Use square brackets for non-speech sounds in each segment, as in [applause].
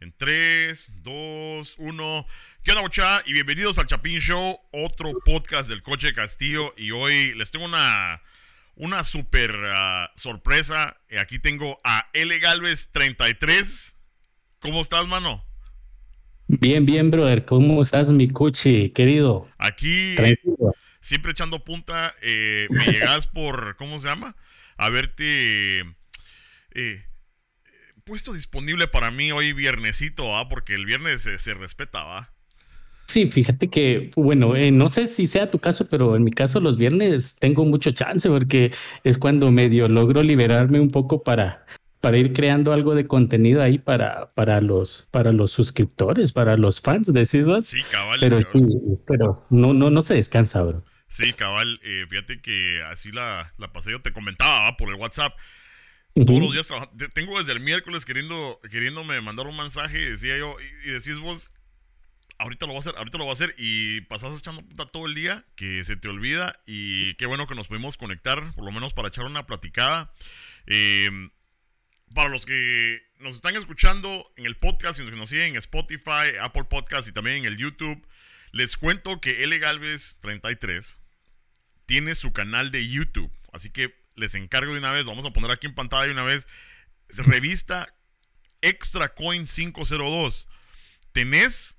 En 3, 2, 1. ¿Qué onda, mucha? Y bienvenidos al Chapín Show, otro podcast del Coche Castillo. Y hoy les tengo una, una super ah, sorpresa. Eh, Aquí tengo a L. Galvez 33. ¿Cómo estás, mano? Bien, bien, brother. ¿Cómo estás, mi cuchi, querido? Aquí, Tranquilo. siempre echando punta, eh, me llegas por, ¿cómo se llama? Haberte eh, puesto disponible para mí hoy viernesito, ¿va? Porque el viernes se, se respeta, ¿va? Sí, fíjate que, bueno, eh, no sé si sea tu caso, pero en mi caso los viernes tengo mucho chance porque es cuando medio logro liberarme un poco para, para ir creando algo de contenido ahí para, para, los, para los suscriptores, para los fans, decís vos. Sí, cabal. Pero sí, pero no, no, no se descansa, bro. Sí, cabal. eh, fíjate que así la, la pasé. Yo te comentaba ¿va? por el WhatsApp. Todos los días trabaja- te- Tengo desde el miércoles queriendo, queriéndome mandar un mensaje y decía yo, y, decís vos, ahorita lo voy a hacer, ahorita lo voy a hacer y pasás echando puta todo el día que se te olvida y qué bueno que nos pudimos conectar, por lo menos para echar una platicada. Eh, para los que nos están escuchando en el podcast y que nos siguen en Spotify, Apple Podcast y también en el YouTube, les cuento que L. Galvez 33 tiene su canal de YouTube. Así que les encargo de una vez, lo vamos a poner aquí en pantalla de una vez. Revista Extra Coin 502. Tenés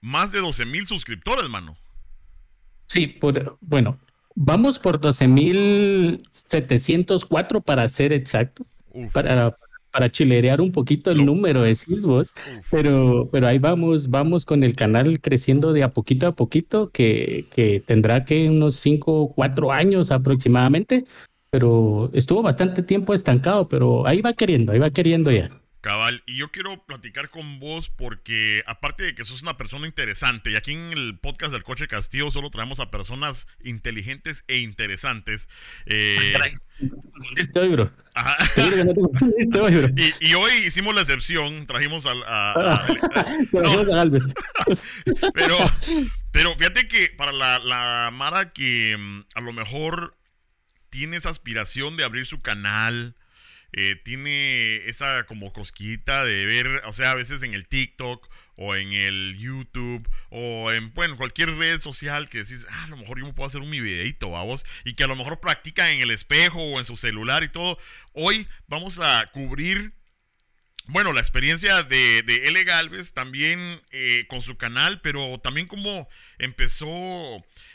más de 12 mil suscriptores, mano. Sí, por, bueno, vamos por 12.704 para ser exactos, Uf, para, para chilerear un poquito el No. número, decís vos. Pero, pero ahí vamos, vamos con el canal creciendo de a poquito a poquito, que, que tendrá que unos 5, 4 años aproximadamente, pero estuvo bastante tiempo estancado, pero ahí va queriendo, ahí va queriendo ya. Cabal, y yo quiero platicar con vos porque aparte de que sos una persona interesante, y aquí en el podcast del Coche Castillo solo traemos a personas inteligentes e interesantes. eh, Estoy, bro. ajá. Hoy, bro. [laughs] y, y hoy hicimos la excepción, trajimos al... a- a- Pero [laughs] no. vamos a Galvez. [laughs] pero, pero fíjate que para la, la Mara que mm, a lo mejor tiene esa aspiración de abrir su canal, eh, tiene esa como cosquita de ver, o sea, a veces en el TikTok o en el YouTube o en bueno, cualquier red social que decís, ah, a lo mejor yo me puedo hacer un mi videito, vamos, y que a lo mejor practican en el espejo o en su celular y todo. Hoy vamos a cubrir bueno, la experiencia de, de L. Galvez también eh, con su canal, pero también como empezó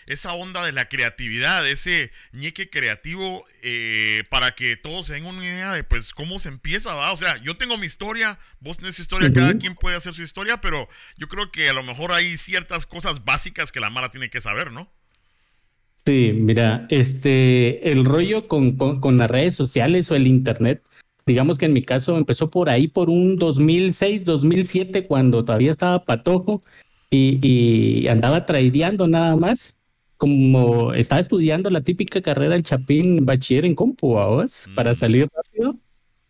esa onda de la creatividad, ese ñeque creativo, eh, para que todos se den una idea de pues cómo se empieza, ¿va? O sea, yo tengo mi historia, vos tenés su historia, cada quien puede hacer su historia, pero yo creo que a lo mejor hay ciertas cosas básicas que la Mara tiene que saber, ¿no? Sí, mira, este, el rollo con, con, con las redes sociales o el internet, digamos que en mi caso empezó por ahí por un 2006, 2007, cuando todavía estaba patojo y, y andaba tradeando nada más. Como estaba estudiando la típica carrera del Chapín bachiller en compu, ¿vos? Para Mm. salir rápido,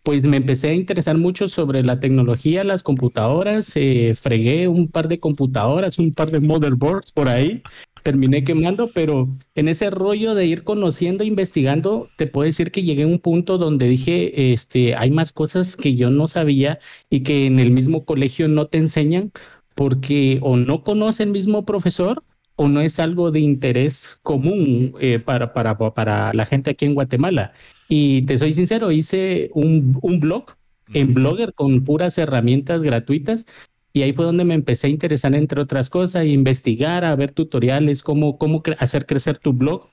pues me empecé a interesar mucho sobre la tecnología, las computadoras, eh, fregué un par de computadoras, un par de motherboards por ahí terminé quemando, pero en ese rollo de ir conociendo, investigando, te puedo decir que llegué a un punto donde dije, este, hay más cosas que yo no sabía y que en el mismo colegio no te enseñan porque o no conoce el mismo profesor o no es algo de interés común eh, para, para, para la gente aquí en Guatemala. Y te soy sincero, hice un, un blog en Blogger con puras herramientas gratuitas y ahí fue donde me empecé a interesar, entre otras cosas, a investigar, a ver tutoriales, cómo, cómo cre- hacer crecer tu blog.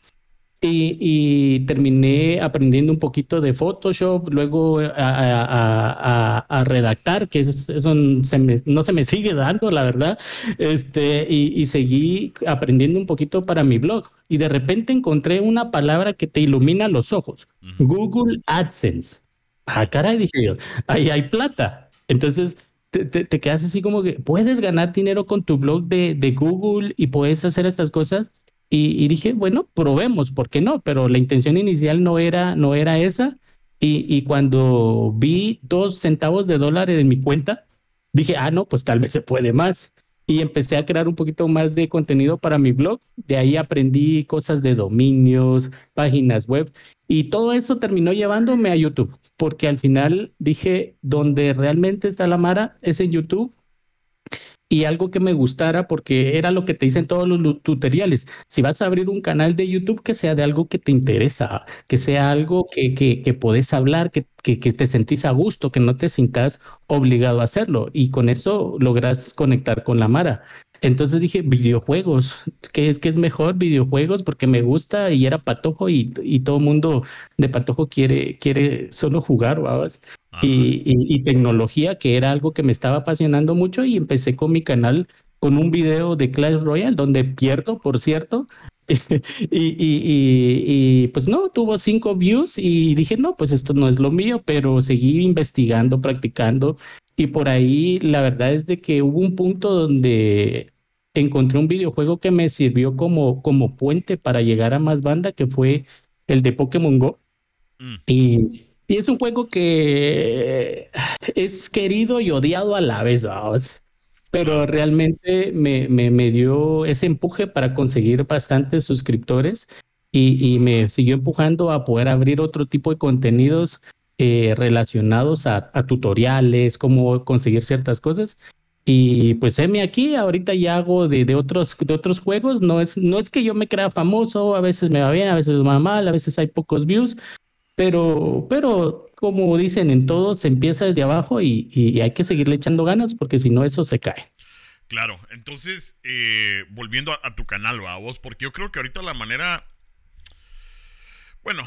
Y, y terminé aprendiendo un poquito de Photoshop, luego a, a- a- a- a redactar, que es- eso se me- no se me sigue dando, la verdad. Este, y, y seguí aprendiendo un poquito para mi blog. Y de repente encontré una palabra que te ilumina los ojos, Ujú. Google AdSense. Ah, caray, dije yo, ahí hay plata. Entonces te, te- te quedas así como que puedes ganar dinero con tu blog de, de Google y puedes hacer estas cosas. Y, y dije, bueno, probemos, ¿por qué no? Pero la intención inicial no era, no era esa. Y, y cuando vi dos centavos de dólar en mi cuenta, dije, ah, no, pues tal vez se puede más. Y empecé a crear un poquito más de contenido para mi blog. De ahí aprendí cosas de dominios, páginas web y todo eso terminó llevándome a YouTube, porque al final dije, donde realmente está la Mara es en YouTube y algo que me gustara porque era lo que te dicen todos los tutoriales. Si vas a abrir un canal de YouTube, que sea de algo que te interesa, que sea algo que, que, que podés hablar, que, que, que, te sentís a gusto, que no te sientas obligado a hacerlo. Y con eso logras conectar con la Mara. Entonces dije, videojuegos, ¿qué es, que es mejor? Videojuegos porque me gusta y era patojo y, y todo mundo de patojo quiere, quiere solo jugar, ¿vamos? Y, y, tecnología, que era algo que me estaba apasionando mucho y empecé con mi canal con un video de Clash Royale donde pierdo, por cierto. [laughs] y, y, pues no, tuvo cinco views y dije, no, pues esto no es lo mío, pero seguí investigando, practicando y por ahí la verdad es de que hubo un punto donde encontré un videojuego que me sirvió como, como puente para llegar a más banda, que fue el de Pokémon Go. Mm. Y, y, es un juego que es querido y odiado a la vez, vamos. Pero realmente me, me, me dio ese empuje para conseguir bastantes suscriptores y, y, me siguió empujando a poder abrir otro tipo de contenidos eh, relacionados a, a, tutoriales, cómo conseguir ciertas cosas. Y pues heme aquí, ahorita ya hago de, de, otros, de otros juegos, no es, no es que yo me crea famoso, a veces me va bien, a veces me va mal, a veces hay pocos views, pero, pero como dicen en todo, se empieza desde abajo y, y hay que seguirle echando ganas porque si no eso se cae. Claro, entonces, eh, volviendo a, a, tu canal, ¿va? vos, porque yo creo que ahorita la manera bueno,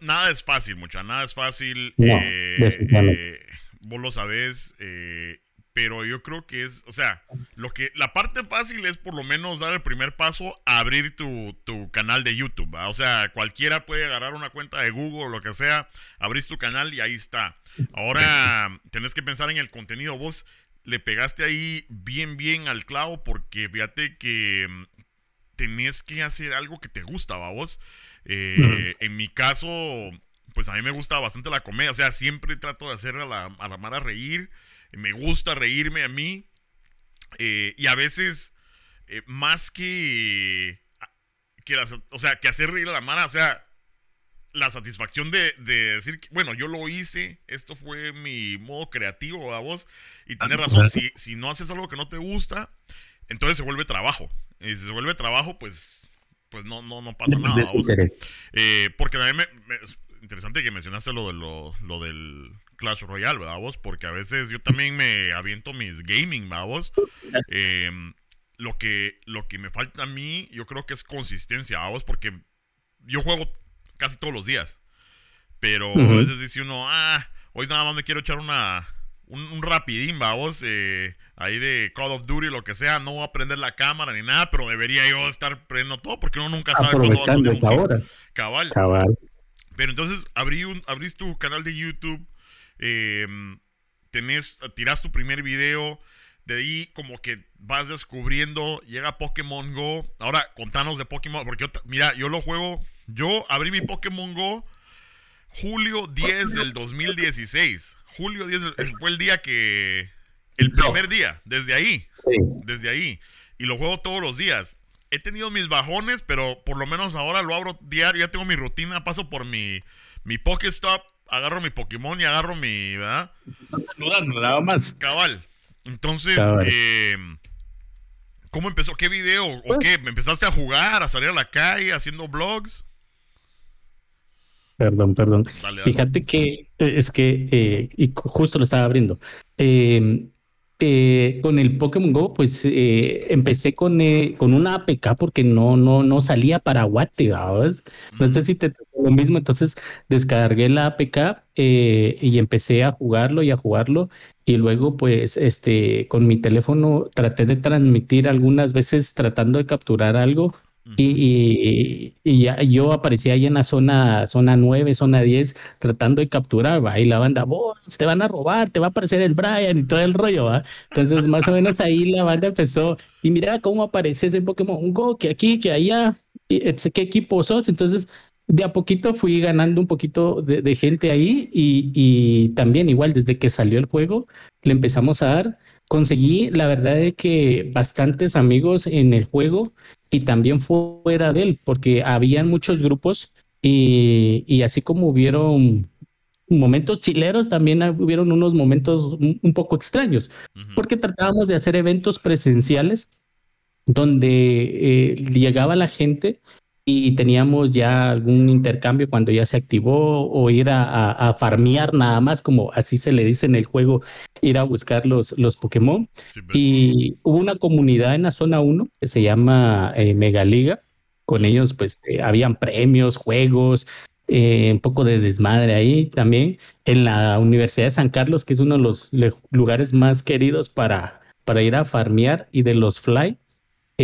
nada es fácil, mucha, nada es fácil. eh, eh, vos lo sabés, eh, pero yo creo que es, o sea, lo que la parte fácil es por lo menos dar el primer paso a abrir tu, tu canal de YouTube. O sea, cualquiera puede agarrar una cuenta de Google o lo que sea, abrís tu canal y ahí está. Ahora tenés que pensar en el contenido. Vos le pegaste ahí bien, bien al clavo porque fíjate que mm, tenés que hacer algo que te gusta, vos. Eh, en mi caso, pues a mí me gusta bastante la comedia. O sea, siempre trato de hacer a la, a la Mara reír. Me gusta reírme a mí. Eh, y a veces, eh, más que, que o sea, que hacer reír a la Mara, o sea, la satisfacción de, decir, que, bueno, yo lo hice, esto fue mi modo creativo a vos. Y tenés razón, si, si no haces algo que no te gusta, entonces se vuelve trabajo. Y si se vuelve trabajo, pues pues no, no, no pasa nada. Eh, porque también me, es interesante que mencionaste lo, de lo, lo, del Clash Royale, ¿verdad vos? Porque a veces yo también me aviento mis gaming, ¿verdad vos? Em, lo, que, lo que me falta a mí, yo creo que es consistencia, ¿verdad vos? Porque yo juego casi todos los días. Pero a veces dice uno, ah, hoy nada más me quiero echar una un, rapidín, vamos, eh, ahí de Call of Duty, lo que sea, no voy a prender la cámara ni nada, pero debería yo estar prendiendo todo porque uno nunca sabe cuándo va a salir un Cabal. Cabal. Pero entonces abrí un, abrís tu canal de YouTube, eh, tenés, tirás tu primer video, de ahí como que vas descubriendo, llega Pokémon Go. Ahora, contanos de Pokémon, porque mira, yo lo juego, yo abrí mi Pokémon Go julio 10 del 2016. Julio 10 fue el día que. El primer día, desde ahí. Desde ahí. Y lo juego todos los días. He tenido mis bajones, pero por lo menos ahora lo abro diario. Ya tengo mi rutina. Paso por mi, mi Pokestop. Agarro mi Pokémon y agarro mi. ¿Verdad? Estás saludando, nada más. Cabal. Entonces, Eh, ¿cómo empezó? ¿Qué video? ¿O pues qué? ¿Me empezaste a jugar? ¿A salir a la calle haciendo vlogs? Perdón, perdón. Fíjate que eh, es que, eh, y justo lo estaba abriendo. Em, eh, con el Pokémon Go, pues empecé con, con una APK porque no, no, no salía para Guate, ¿sabes? No sé si te lo mismo, entonces descargué la APK y empecé a jugarlo y a jugarlo. Y luego pues este con mi teléfono traté de transmitir algunas veces tratando de capturar algo y, y, ya yo aparecía ahí en la zona, zona 9, zona 10, tratando de capturar, ¿va? Y la banda, vos, te van a robar, te va a aparecer el Brian y todo el rollo, ¿va? Entonces, más o menos ahí la banda empezó, y mira cómo aparece ese Pokémon Go, que aquí, que allá, qué equipo sos. Entonces, de a poquito fui ganando un poquito de, de gente ahí, y, y también igual desde que salió el juego, le empezamos a dar conseguí, la verdad es que bastantes amigos en el juego y también fuera de él, porque habían muchos grupos y, y así como hubieron momentos chileros, también hubieron unos momentos un, poco extraños, porque tratábamos de hacer eventos presenciales donde eh, llegaba la gente y teníamos ya algún intercambio cuando ya se activó o ir a, a, farmear nada más, como así se le dice en el juego, ir a buscar los, los Pokémon. y hubo una comunidad en la zona 1 que se llama eh, Megaliga. Con ellos pues eh, habían premios, juegos, eh, un poco de desmadre ahí también. En la Universidad de San Carlos, que es uno de los lugares más queridos para, para ir a farmear y de los fly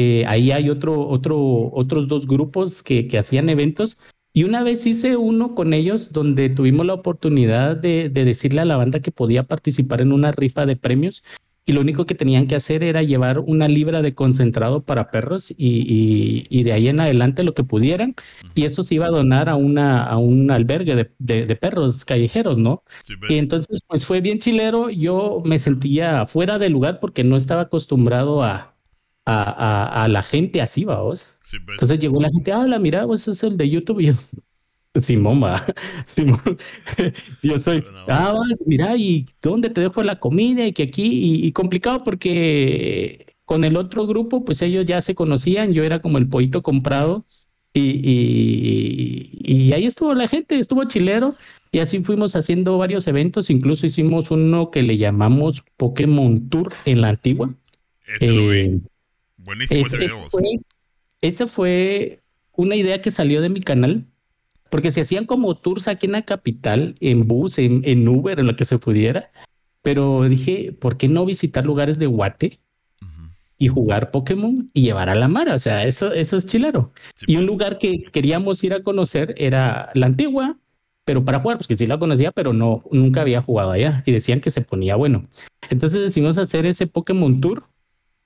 eh, ahí hay otro, otro, otros dos grupos que, que, hacían eventos. Y una vez hice uno con ellos donde tuvimos la oportunidad de, de, decirle a la banda que podía participar en una rifa de premios y lo único que tenían que hacer era llevar una libra de concentrado para perros y, y, de ahí en adelante lo que pudieran y eso se iba a donar a, una, a un albergue de, de, perros callejeros, ¿no? y entonces pues fue bien chilero, yo me sentía fuera de lugar porque no estaba acostumbrado a, a, la gente así, vamos. Pues. Entonces llegó la gente, la mira, vos es el de YouTube. Y yo, [laughs] Simón, va. [laughs] Simón. [laughs] yo soy, ah, mira, ¿y dónde te dejo la comida? Y que aquí, y, complicado porque con el otro grupo, pues ellos ya se conocían, yo era como el pollito comprado. Y, y, y, ahí estuvo la gente, estuvo chilero. Y así fuimos haciendo varios eventos, incluso hicimos uno que le llamamos Pokémon Tour en la antigua. Eh, Buenísimo ese, Fue, esa fue una idea que salió de mi canal, porque se hacían como tours aquí en la capital, en bus, en, en Uber, en lo que se pudiera. Pero dije, ¿por qué no visitar lugares de Guate? y jugar Pokémon y llevar a la mar. O sea, eso, eso es chilero. y un pues. lugar que queríamos ir a conocer era la antigua, pero para jugar, pues que sí la conocía, pero no, nunca había jugado allá. Y decían que se ponía bueno. Entonces decidimos hacer ese Pokémon Tour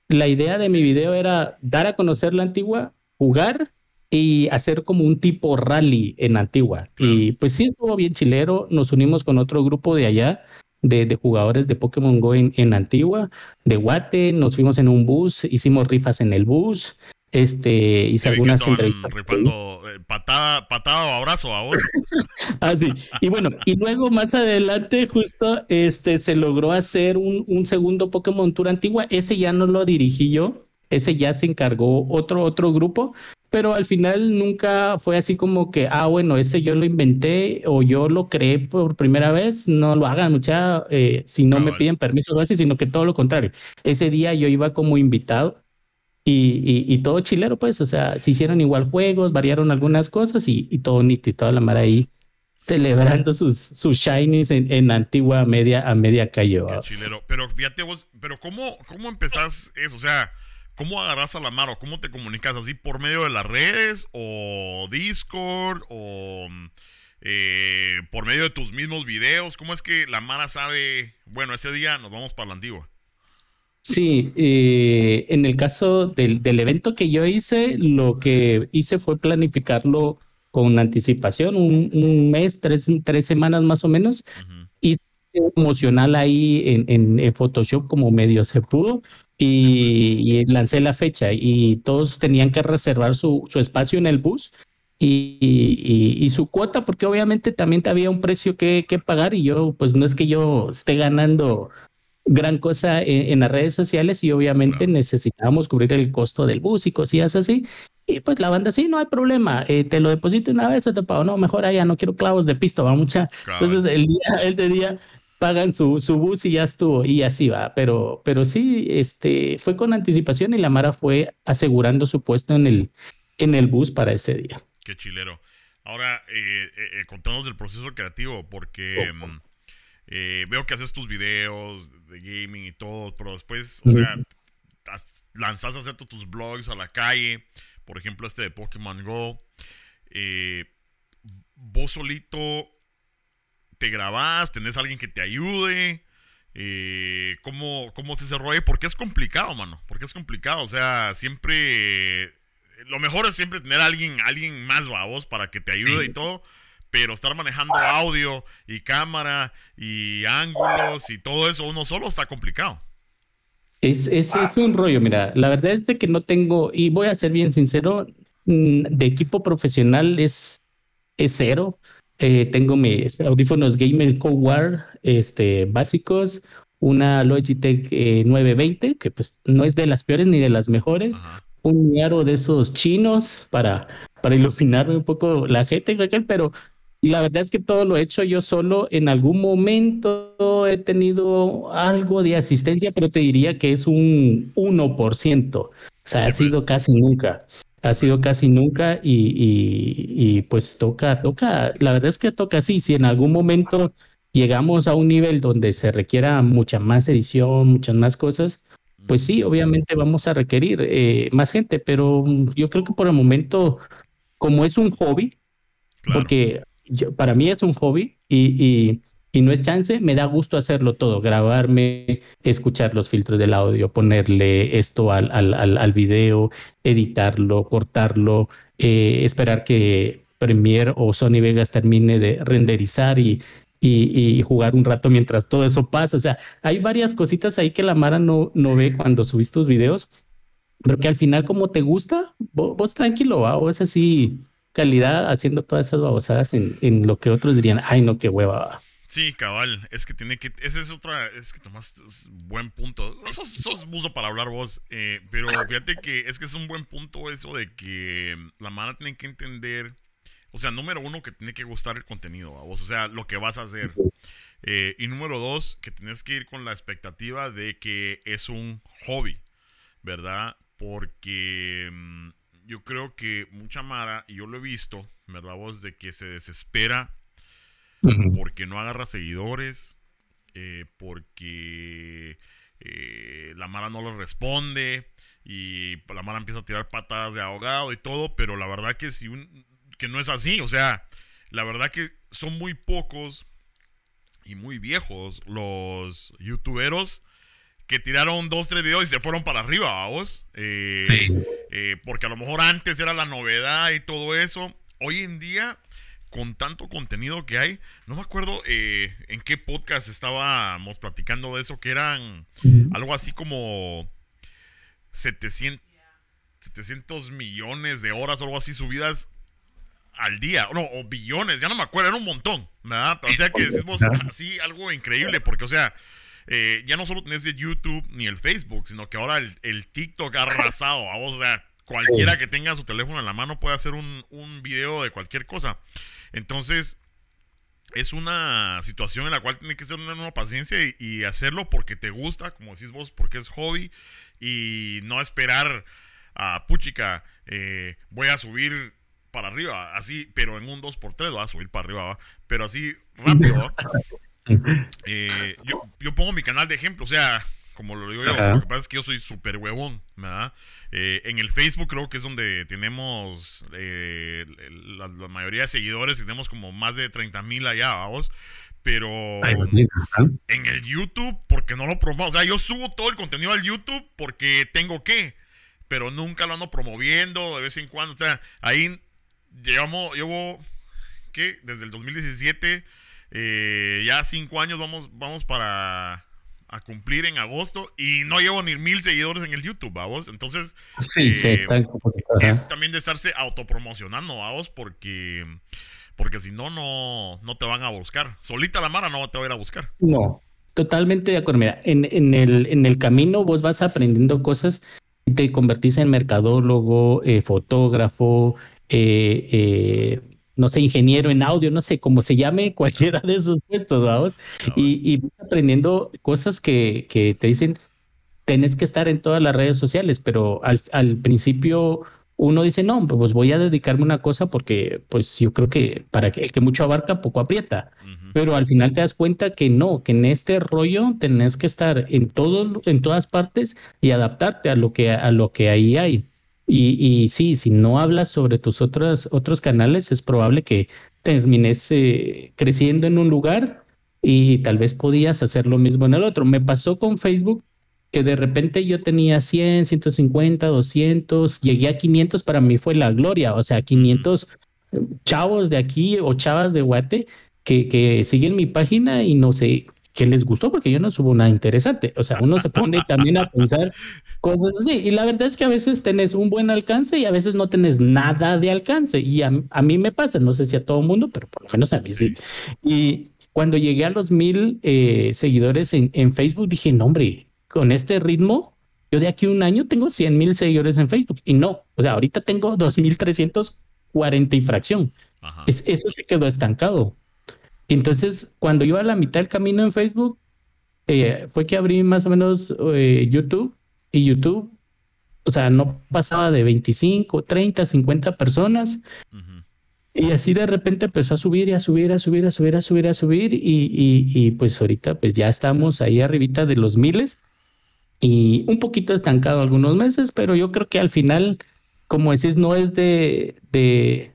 la idea de mi video era dar a conocer la antigua, jugar y hacer como un tipo rally en Antigua. Y pues sí estuvo bien chilero. Nos unimos con otro grupo de allá, de, jugadores de Pokémon Go en, en, Antigua, de Guate. Nos fuimos en un bus, hicimos rifas en el bus. Este, hice algunas entrevistas. Eh, patada, patada o abrazo a vos. [laughs] ah, sí. Y bueno, y luego más adelante, justo este se logró hacer un, un segundo Pokémon Tour antigua. Ese ya no lo dirigí yo. Ese ya se encargó otro, otro grupo, pero al final nunca fue así como que, ah, bueno, ese yo lo inventé o yo lo creé por primera vez, no lo hagan, mucha, eh, si no, me piden permiso o así, sino que todo lo contrario. Ese día yo iba como invitado y, y, todo chilero, pues, o sea, se hicieron igual juegos, variaron algunas cosas y, y todo nítido y toda la mar ahí celebrando sus, sus shinies en, en antigua media a media calle. Qué chilero. Pero fíjate vos, pero ¿cómo, cómo empezás eso? O sea, ¿cómo agarras a la mar o cómo te comunicas así por medio de las redes o Discord o eh, por medio de tus mismos videos? ¿Cómo es que la Mara sabe, bueno, ese día nos vamos para la antigua? Sí, eh, en el caso del, del, evento que yo hice, lo que hice fue planificarlo con anticipación, un, un mes, tres, tres, semanas más o menos. Hice emocional ahí en, en, Photoshop como medio se pudo y, y, lancé la fecha y todos tenían que reservar su, su espacio en el bus. Y, y, y, su cuota, porque obviamente también había un precio que, que, pagar y yo, pues no es que yo esté ganando gran cosa en, las redes sociales y obviamente necesitábamos cubrir el costo del bus y cosillas así. Y pues la banda, sí, no hay problema, eh, te lo deposito una vez, te pago, no, mejor allá, no quiero clavos de pisto, va mucha. Entonces el día, ese día pagan su, su bus y ya estuvo, y así va, pero, pero sí, este, fue con anticipación y la Mara fue asegurando su puesto en el, en el bus para ese día. Qué chilero. Ahora, eh, eh, contanos del proceso creativo, porque... Mm, eh, veo que haces tus videos de gaming y todo, pero después, o sea, lanzas a hacer tus blogs a la calle, por ejemplo, este de Pokémon Go. Eh, vos solito te grabás, tenés a alguien que te ayude. Eh, ¿cómo, ¿Cómo se desarrolla? Porque es complicado, mano. Porque es complicado. O sea, siempre. Lo mejor es siempre tener a alguien, alguien más babos para que te ayude y todo pero estar manejando audio y cámara y ángulos y todo eso uno solo está complicado. Es, es, es un rollo, mira, la verdad es de que no tengo, y voy a ser bien sincero, mm, de equipo profesional es, es cero. Eh, tengo mis audífonos Gamer War este, básicos, una Logitech 920, eh, que pues no es de las peores ni de las mejores, un aro de esos chinos para, para iluminarme un poco la gente, pero la verdad es que todo lo he hecho yo solo. En algún momento he tenido algo de asistencia, pero te diría que es un 1%. O sea, ha sido casi nunca. Ha sido casi nunca y, y, pues toca, toca, la verdad es que toca así. Si en algún momento llegamos a un nivel donde se requiera mucha más edición, muchas más cosas, pues sí, obviamente vamos a requerir eh, más gente, pero yo creo que por el momento, como es un hobby, porque para mí es un hobby y, no es chance, me da gusto hacerlo todo, grabarme, escuchar los filtros del audio, ponerle esto al, video, editarlo, cortarlo, eh, esperar que Premiere o Sony Vegas termine de renderizar y jugar un rato mientras todo eso pasa. O sea, hay varias cositas ahí que la Mara no, ve cuando subís tus videos, pero que al final como te gusta, vos, tranquilo, ¿va? es así calidad haciendo todas esas babosadas en, en lo que otros dirían, ay no, qué hueva. Sí, cabal, es que tiene que, esa es otra, es que tomas buen punto, sos, sos buzo para hablar vos, eh, pero fíjate que es que es un buen punto eso de que la Mara tiene que entender o sea, número uno, que tiene que gustar el contenido, a vos, o sea, lo que vas a hacer. Eh, y número dos, que tienes que ir con la expectativa de que es un hobby, ¿verdad? Porque mm, yo creo que mucha Mara, y yo lo he visto, ¿verdad? Vos, de que se desespera porque no agarra seguidores, eh, porque eh, la Mara no le responde y la Mara empieza a tirar patadas de ahogado y todo, pero la verdad que si un, que no es así. O sea, la verdad que son muy pocos y muy viejos los youtuberos que tiraron dos, tres videos y se fueron para arriba, vamos. Eh, sí. Eh, porque a lo mejor antes era la novedad y todo eso. Hoy en día, con tanto contenido que hay, no me acuerdo eh, en qué podcast estábamos platicando de eso, que eran algo así como 700, 700 millones de horas o algo así subidas al día, no, o billones, ya no me acuerdo, era un montón, ¿verdad? O sea que decimos así algo increíble, porque, o sea, eh, ya no solo tenés el YouTube ni el Facebook, sino que ahora el, TikTok ha [laughs] arrasado, o sea, cualquiera que tenga su teléfono en la mano puede hacer un, un video de cualquier cosa. Entonces, es una situación en la cual tiene que ser una nueva paciencia y, hacerlo porque te gusta, como decís vos, porque es hobby y no esperar a puchica, eh, voy a subir para arriba, así, pero en un 2x3 va a subir para arriba, pero así rápido. [laughs] Eh, yo, yo, pongo mi canal de ejemplo, o sea, como lo digo yo, lo que pasa es que yo soy súper huevón, ¿verdad? Eh, en el Facebook creo que es donde tenemos eh, la, mayoría de seguidores, tenemos como más de 30 mil allá, vamos. Pero en el YouTube, porque no lo promuevo, o sea, yo subo todo el contenido al YouTube porque tengo que, pero nunca lo ando promoviendo de vez en cuando, o sea, ahí llevamos, llevo, ¿qué? Desde el 2017, eh, ya cinco años vamos, vamos para a cumplir en agosto y no llevo ni mil seguidores en el YouTube, vamos. Entonces, sí, sí, eh, está es también de estarse autopromocionando, vamos, porque porque si no, no, no te van a buscar. Solita la Mara no te va a ir a buscar. No, totalmente de acuerdo. Mira, en, en, el, en el camino vos vas aprendiendo cosas y te convertís en mercadólogo, eh, fotógrafo, eh, eh, no sé, ingeniero en audio, no sé cómo se llame [laughs] cualquiera de esos puestos, vamos, y, aprendiendo cosas que, que, te dicen, tenés que estar en todas las redes sociales, pero al, al principio uno dice, no, pues voy a dedicarme a una cosa porque pues yo creo que para que el que mucho abarca, poco aprieta. Pero al final te das cuenta que no, que en este rollo tenés que estar en todo, en todas partes y adaptarte a lo que, a lo que ahí hay. Y, sí, si no hablas sobre tus otros, otros canales, es probable que termines eh, creciendo en un lugar y tal vez podías hacer lo mismo en el otro. Me pasó con Facebook que de repente yo tenía 100, 150, 200, llegué a 500, para mí fue la gloria, o sea, 500 chavos de aquí o chavas de Guate que, que siguen mi página y no sé, que les gustó porque yo no subo nada interesante. O sea, uno se pone también a pensar cosas así. Y la verdad es que a veces tenés un buen alcance y a veces no tenés nada de alcance. Y a, mí me pasa, no sé si a todo el mundo, pero por lo menos a mí sí. Y cuando llegué a los mil eh, seguidores en, en Facebook, dije, no, hombre, con este ritmo, yo de aquí a un año tengo 100 mil seguidores en Facebook. Y no, o sea, ahorita tengo 2.340 y fracción. Es, eso se quedó estancado. Entonces, cuando iba a la mitad del camino en Facebook, eh, fue que abrí más o menos eh, YouTube y YouTube, o sea, no pasaba de 25, 30, 50 personas. Y así de repente empezó a subir y a subir, a subir, a subir, a subir, a subir. Y, y, pues ahorita pues ya estamos ahí arribita de los miles y un poquito estancado algunos meses, pero yo creo que al final, como decís, no es de, de,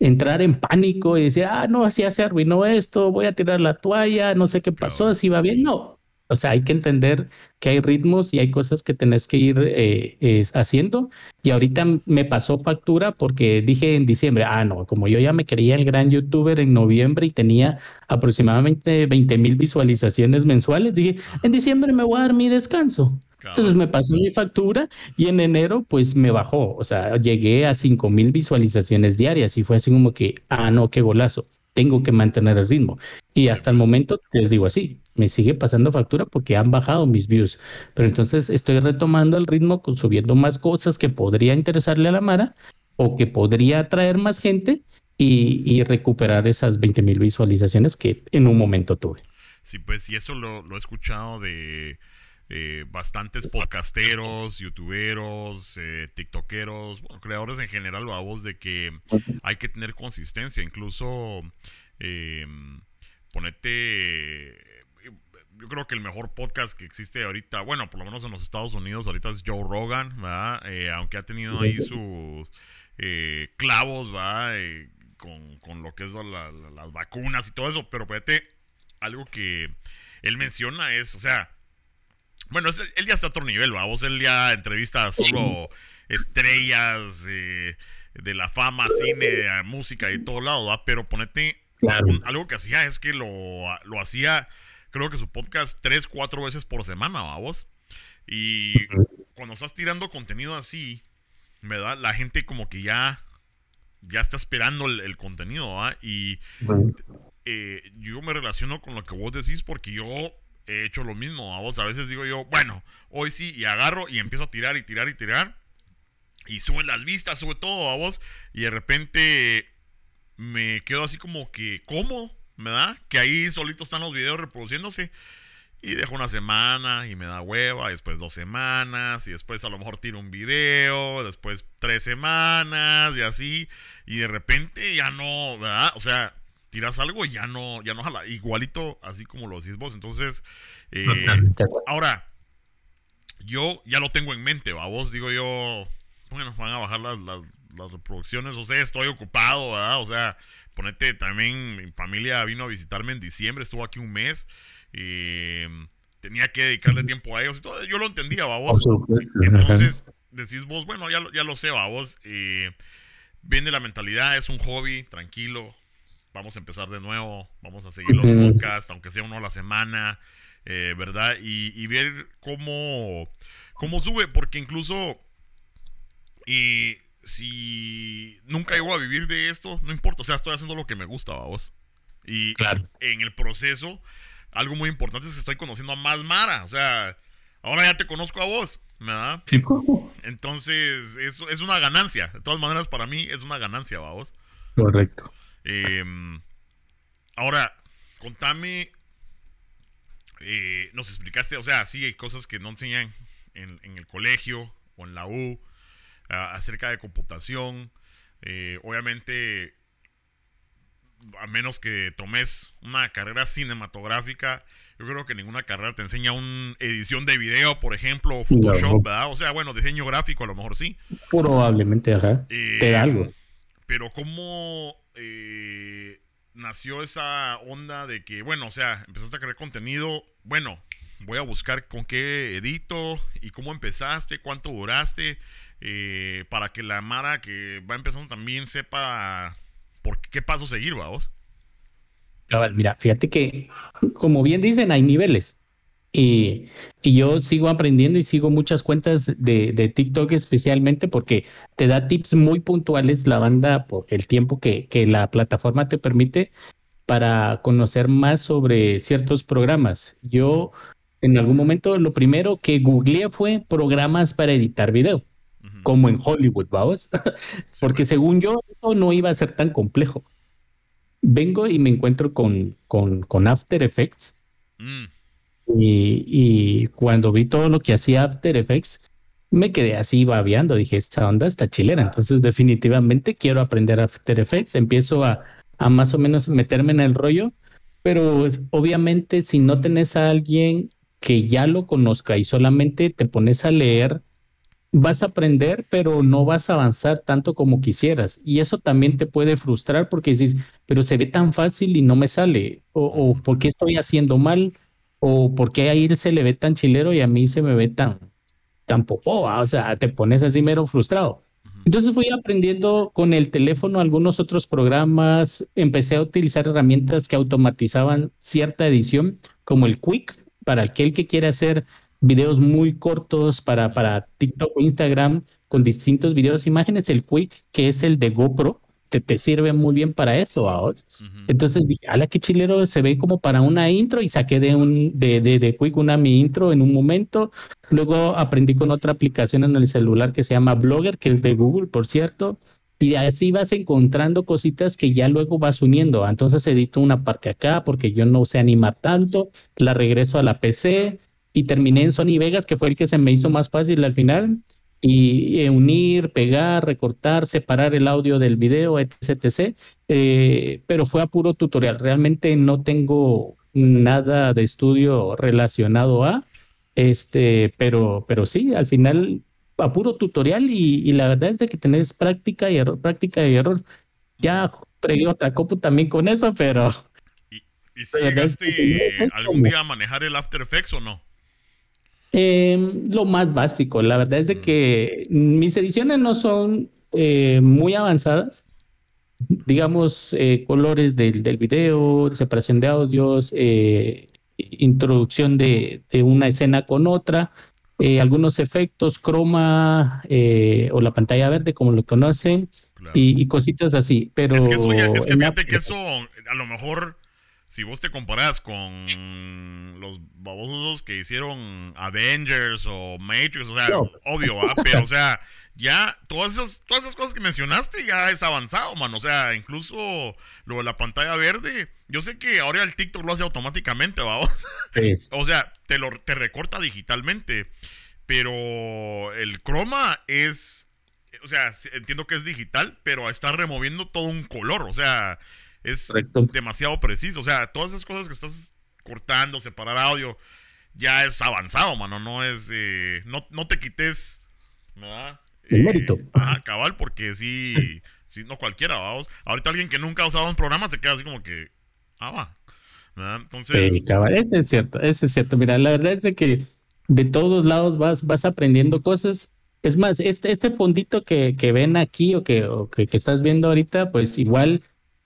entrar en pánico y decir, ah, no, así se arruinó esto, voy a tirar la toalla, no sé qué pasó, así va bien. No, o sea, hay que entender que hay ritmos y hay cosas que tenés que ir eh, haciendo. Y ahorita me pasó factura porque dije en diciembre, ah, no, como yo ya me creía el gran youtuber en noviembre y tenía aproximadamente 20 mil visualizaciones mensuales, dije, en diciembre me voy a dar mi descanso. Entonces me pasó mi factura y en enero pues me bajó, o sea, llegué a 5 mil visualizaciones diarias y fue así como que, ah, no, qué golazo, tengo que mantener el ritmo. Y hasta el momento te digo así, me sigue pasando factura porque han bajado mis views, pero entonces estoy retomando el ritmo, subiendo más cosas que podría interesarle a la Mara o que podría atraer más gente y, recuperar esas 20 mil visualizaciones que en un momento tuve. Sí, pues y eso lo he escuchado de eh, bastantes podcasteros, youtuberos, eh, tiktokeros, creadores en general, vamos, de que hay que tener consistencia. Incluso eh, ponete. Yo creo que el mejor podcast que existe ahorita, bueno, por lo menos en los Estados Unidos, ahorita es Joe Rogan, ¿verdad? aunque ha tenido ahí sus clavos, ¿verdad? Con, con, lo que es las vacunas y todo eso, pero fíjate, algo que él menciona es, o sea, bueno, él ya está a otro nivel, vamos. Él ya entrevista solo estrellas eh, de la fama, cine, música y todo lado, ¿va? Pero ponete. algo que hacía es que lo, lo, hacía, creo que su podcast tres, cuatro veces por semana, vamos. Y cuando estás tirando contenido así, ¿verdad? La gente como que ya, ya está esperando el, contenido, ¿va? Y eh, yo me relaciono con lo que vos decís porque yo he hecho lo mismo a vos. A veces digo yo, bueno, hoy sí, y agarro y empiezo a tirar y tirar y tirar. Y suben las vistas, sube todo a vos. Y de repente me quedo así como que, ¿cómo? ¿Verdad? Que ahí solito están los videos reproduciéndose. Y dejo una semana y me da hueva, después dos semanas, y después a lo mejor tiro un video, después tres semanas y así, y de repente ya no, ¿verdad? O sea, tiras algo y ya no, ya no jala. Igualito, así como lo decís vos. Entonces, eh, ahora, yo ya lo tengo en mente, ¿va? Vos digo yo, bueno, van a bajar las, las, reproducciones, o sea, estoy ocupado, ¿verdad? O sea, ponete también, mi familia vino a visitarme en diciembre, estuvo aquí un mes. y tenía que dedicarle tiempo a ellos y todo. Yo lo entendía, ¿va? Vos. Entonces, decís vos, bueno, ya, ya lo sé, ¿va? Vos. Eh, viene la mentalidad, es un hobby, tranquilo, vamos a empezar de nuevo, vamos a seguir los podcasts, aunque sea uno a la semana, eh, ¿verdad? Y, ver cómo, cómo sube, porque incluso y si nunca llego a vivir de esto, no importa, o sea, estoy haciendo lo que me gusta, vamos. Y en el proceso, algo muy importante es que estoy conociendo a más Mara, o sea, ahora ya te conozco a vos, ¿verdad? Sí. Entonces, eso es una ganancia, de todas maneras, para mí es una ganancia, vamos. Correcto. Em, ahora, contame, eh, nos explicaste, o sea, sí hay cosas que no enseñan en, el colegio o en la U acerca de computación. Eh, obviamente, a menos que tomes una carrera cinematográfica, yo creo que ninguna carrera te enseña una edición de video, por ejemplo, o Photoshop, ¿verdad? O sea, bueno, diseño gráfico a lo mejor sí. Probablemente, ajá. te da algo. Pero ¿cómo eh, nació esa onda de que, bueno, o sea, empezaste a crear contenido, bueno, voy a buscar con qué edito y cómo empezaste, cuánto duraste, eh, para que la Mara que va empezando también sepa por qué, paso seguir, vamos. cabal, mira, fíjate que, como bien dicen, hay niveles. Y, y, yo sigo aprendiendo y sigo muchas cuentas de, de, TikTok especialmente porque te da tips muy puntuales la banda por el tiempo que, que la plataforma te permite para conocer más sobre ciertos programas. Yo en algún momento lo primero que googleé fue programas para editar video, como en Hollywood, vamos, [laughs] porque según yo no iba a ser tan complejo. Vengo y me encuentro con, con, con After Effects. Mm. Y, cuando vi todo lo que hacía After Effects, me quedé así babeando. Dije, esta onda está chilera. Entonces, definitivamente quiero aprender After Effects. Empiezo a, a más o menos meterme en el rollo. Pero obviamente, si no tenés a alguien que ya lo conozca y solamente te pones a leer, vas a aprender, pero no vas a avanzar tanto como quisieras. Y eso también te puede frustrar porque dices, pero se ve tan fácil y no me sale. O, o ¿por qué estoy haciendo mal? O por qué a él se le ve tan chilero y a mí se me ve tan, tan popó, o sea, te pones así mero frustrado. Entonces fui aprendiendo con el teléfono algunos otros programas, empecé a utilizar herramientas que automatizaban cierta edición, como el Quick, para aquel que quiere hacer videos muy cortos para, para TikTok o Instagram con distintos videos, imágenes, el Quick, que es el de GoPro, te, sirve muy bien para eso. Entonces dije, ala, qué chilero, se ve como para una intro y saqué de un de, de, de Quick una mi intro en un momento. Luego aprendí con otra aplicación en el celular que se llama Blogger, que es de Google, por cierto. Y así vas encontrando cositas que ya luego vas uniendo. Entonces edito una parte acá porque yo no sé animar tanto, la regreso a la PC y terminé en Sony Vegas, que fue el que se me hizo más fácil al final y unir, pegar, recortar, separar el audio del video, etc. Eh, pero fue a puro tutorial. Realmente no tengo nada de estudio relacionado a este, pero, pero sí, al final a puro tutorial y, la verdad es de que tenés práctica y error, práctica y error. Ya pregué otra copo también con eso, pero... ¿Y, y [laughs] si llegaste algún día a manejar el After Effects o no? Eh, lo más básico, la verdad es de que mis ediciones no son eh, muy avanzadas. Digamos, eh, colores del, del, video, separación de audios, eh, introducción de, de, una escena con otra, algunos efectos, croma o la pantalla verde, como lo conocen, y, y, cositas así. Pero es que, eso es que fíjate que eso a lo mejor si vos te comparas con los babosos que hicieron Avengers o Matrix, o sea, obvio, [laughs] pero o sea, ya todas esas, todas esas cosas que mencionaste ya es avanzado, mano. O sea, incluso lo de la pantalla verde, yo sé que ahora el TikTok lo hace automáticamente, vamos. [laughs] o sea, te lo te recorta digitalmente, pero el croma es, o sea, entiendo que es digital, pero está removiendo todo un color, o sea es demasiado preciso. O sea, todas esas cosas que estás cortando, separar audio, ya es avanzado, mano. No es. Eh, no, no te quites. ¿verdad? El mérito. Ah, cabal, porque sí. sí no cualquiera, vamos. Ahorita alguien que nunca ha usado un programa se queda así como que. Ah, va. Entonces. Sí, cabal, eso es cierto, eso es cierto. Mira, la verdad es que de todos lados vas, vas aprendiendo cosas. Es más, este, este fondito que, que ven aquí o, que, o que, que, estás viendo ahorita, pues igual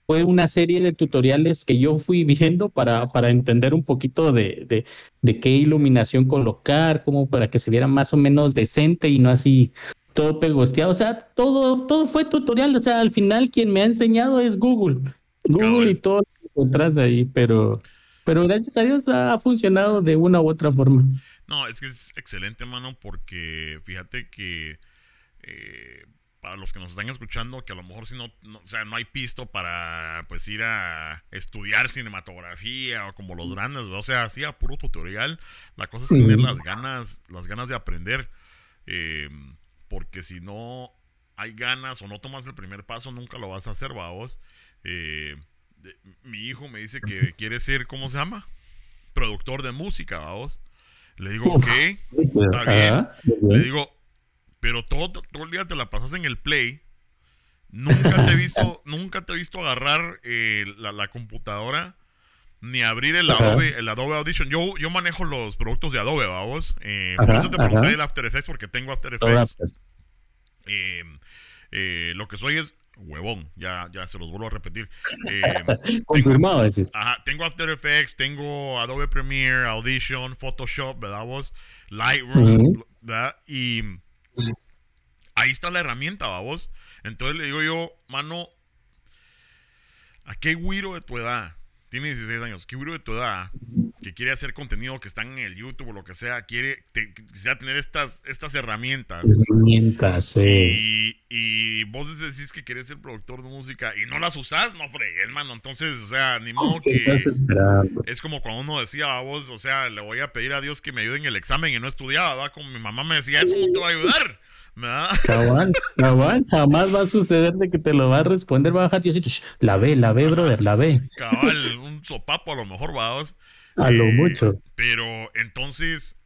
fue una serie de tutoriales que yo fui viendo para, para entender un poquito de, de, de, qué iluminación colocar, como para que se viera más o menos decente y no así todo pegosteado. O sea, todo, todo fue tutorial. O sea, al final quien me ha enseñado es Google. Google y todo lo que encontrás ahí, pero, pero gracias a Dios ha funcionado de una u otra forma. No, es que es excelente, mano, porque fíjate que eh, para los que nos están escuchando, que a lo mejor si no, o sea, no hay pisto para pues ir a estudiar cinematografía o como los grandes, o sea, así a puro tutorial, la cosa es tener las ganas, las ganas de aprender, eh, porque si no hay ganas o no tomas el primer paso, nunca lo vas a hacer, vamos. Eh, mi hijo me dice que [laughs] quiere ser, ¿cómo se llama? Productor de música, vamos. Le digo, ok, está bien. Le digo, pero todo, todo el día te la pasas en el play. Nunca te he visto, [laughs] nunca te he visto agarrar eh, la, computadora ni abrir el Adobe, el Adobe Audition. Yo, yo manejo los productos de Adobe, vamos. Eh, por eso te pregunté el After Effects, porque tengo After Effects. Em, eh, lo que soy es huevón, ya, ya se los vuelvo a repetir. [laughs] Eh, Confirmado, tengo, ajá, tengo After Effects, tengo Adobe Premiere, Audition, Photoshop, ¿verdad vos? Lightroom, ¿verdad? Y ahí está la herramienta, vos? Entonces le digo yo, mano, ¿a qué güiro de tu edad? Tiene 16 años, ¿qué güiro de tu edad que quiere hacer contenido que están en el YouTube o lo que sea, quiere quisiera tener estas, estas herramientas. Herramientas, sí. Y, vos decís que querés ser productor de música y no las usás, no fregues, mano. Entonces, o sea, ni modo que. Es como cuando uno decía a vos, o sea, le voy a pedir a Dios que me ayude en el examen y no estudiaba, ¿verdad? Como mi mamá me decía, eso no te va a ayudar. ¿Verdad? Cabal, cabal, jamás va a suceder de que te lo va a responder, va a bajar Diosito. La ve, la ve, brother, la ve. Cabal, un sopapo a lo mejor, vamos. A lo eh, mucho. Pero entonces,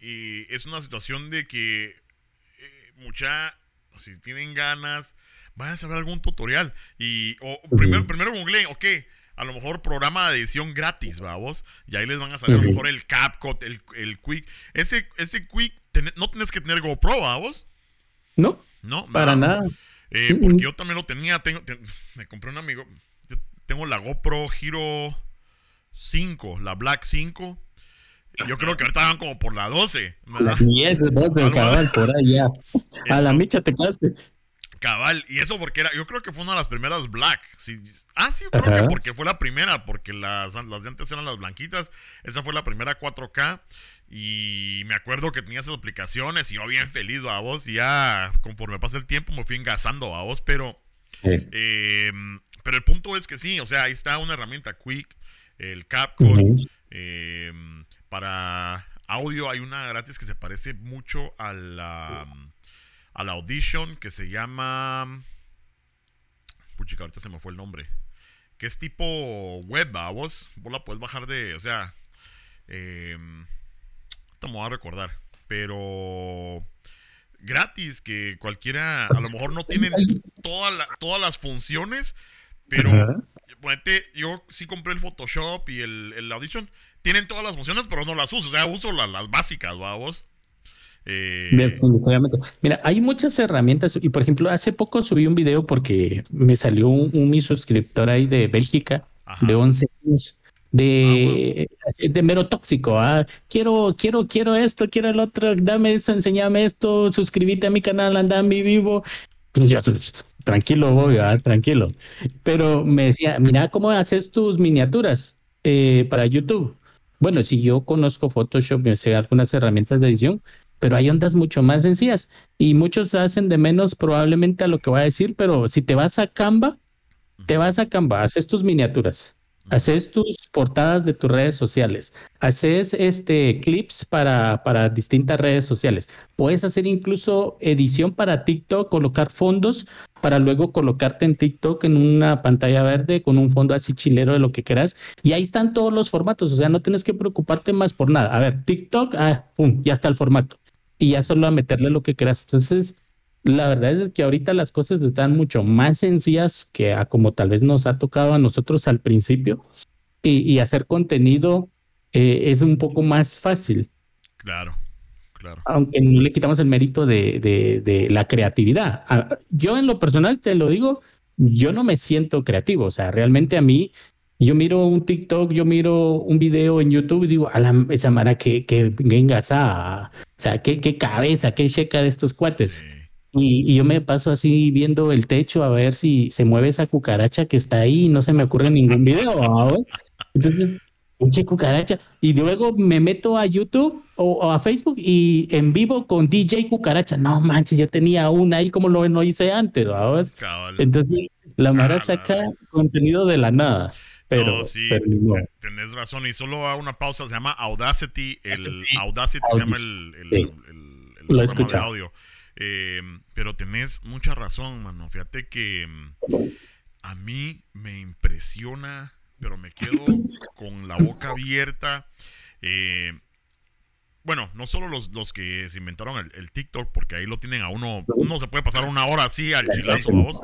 es una situación de que eh, mucha, si tienen ganas, vayan a saber algún tutorial. Y, o primero, primero googleen, ok, a lo mejor programa de edición gratis, vamos. Y ahí les van a salir a lo mejor el CapCut, el, el Quick. Ese, ese Quick, no tienes que tener GoPro, vamos. No. No, para nada. Eh, porque yo también lo tenía, tengo, me compré un amigo, tengo la GoPro Hero 5, la Black 5. Yo creo que ahorita van como por la 12. ¿verdad? 10, 12, cabal, por allá. A la micha te quedaste. Cabal, y eso porque era, yo creo que fue una de las primeras Black. Sí, ah, sí, yo creo que porque fue la primera, porque las, las de antes eran las blanquitas. Esa fue la primera 4K. Y me acuerdo que tenía esas aplicaciones y yo bien feliz, a vos. Y ya conforme pasa el tiempo me fui engasando a vos, pero. Em, pero el punto es que sí, o sea, ahí está una herramienta Quick el CapCut. Em, para audio hay una gratis que se parece mucho a la, a la Audition que se llama... Puchica, ahorita se me fue el nombre. Que es tipo web, vos. Vos la puedes bajar de... O sea... Eh, te voy a recordar. Pero gratis, que cualquiera, a lo mejor no tienen todas las funciones, pero yo sí compré el Photoshop y el, el, Audition. Tienen todas las funciones, pero no las uso. O sea, uso las básicas, vamos. Eh... Mira, hay muchas herramientas y por ejemplo, hace poco subí un video porque me salió un, mi suscriptor ahí de Bélgica de 11 años de, ah, de mero tóxico. ¿ah? Quiero, quiero, quiero esto, quiero el otro, dame esto, enséñame esto, suscríbete a mi canal, anda mi vivo. Pues tranquilo, Bobby, tranquilo. Pero me decía, mira cómo haces tus miniaturas eh, para YouTube. Bueno, si yo conozco Photoshop, me sé algunas herramientas de edición, pero hay ondas mucho más sencillas y muchos hacen de menos probablemente a lo que voy a decir, pero si te vas a Canva, te vas a Canva, haces tus miniaturas Haces tus portadas de tus redes sociales. Haces este clips para, para distintas redes sociales. Puedes hacer incluso edición para TikTok, colocar fondos para luego colocarte en TikTok en una pantalla verde con un fondo así chilero de lo que quieras. Y ahí están todos los formatos. O sea, no tienes que preocuparte más por nada. A ver, TikTok, ah, pum, ya está el formato. Y ya solo a meterle lo que quieras. Entonces, la verdad es que ahorita las cosas están mucho más sencillas que a como tal vez nos ha tocado a nosotros al principio y, hacer contenido eh, es un poco más fácil. Claro, claro. Aunque no le quitamos el mérito de, de, la creatividad. Ah, yo en lo personal te lo digo, yo no me siento creativo, o sea, realmente a mí yo miro un TikTok, yo miro un video en YouTube y digo, a la, esa mara que, que vengas a, o sea, qué, qué cabeza, qué checa de estos cuates. Y, yo me paso así viendo el techo a ver si se mueve esa cucaracha que está ahí y no se me ocurre ningún video. Entonces, pinche cucaracha. Y luego me meto a YouTube o, a Facebook y en vivo con DJ Cucaracha. No manches, yo tenía una ahí como lo no hice antes. Entonces, la Mara saca contenido de la nada. Pero, sí, tenés razón. Y solo a una pausa, se llama Audacity. El Audacity, se llama el, el, el, de audio. Eh, pero tenés mucha razón, mano. Fíjate que mm, a mí me impresiona, pero me quedo con la boca abierta. Eh, bueno, no solo los, los que se inventaron el, TikTok, porque ahí lo tienen a uno, uno se puede pasar una hora así al chilazo, vos.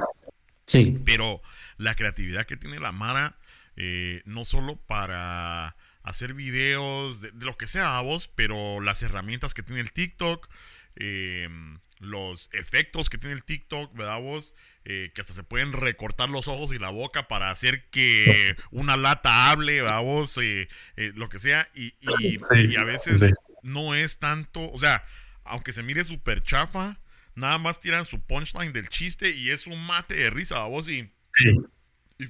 Sí. Pero la creatividad que tiene la Mara, eh, no solo para hacer videos, de, lo que sea a vos, pero las herramientas que tiene el TikTok, em, los efectos que tiene el TikTok, ¿verdad vos? Eh, que hasta se pueden recortar los ojos y la boca para hacer que una lata hable, ¿verdad vos? Eh, eh, lo que sea, y, a veces no es tanto, o sea, aunque se mire súper chafa, nada más tiran su punchline del chiste y es un mate de risa, ¿verdad vos? Y,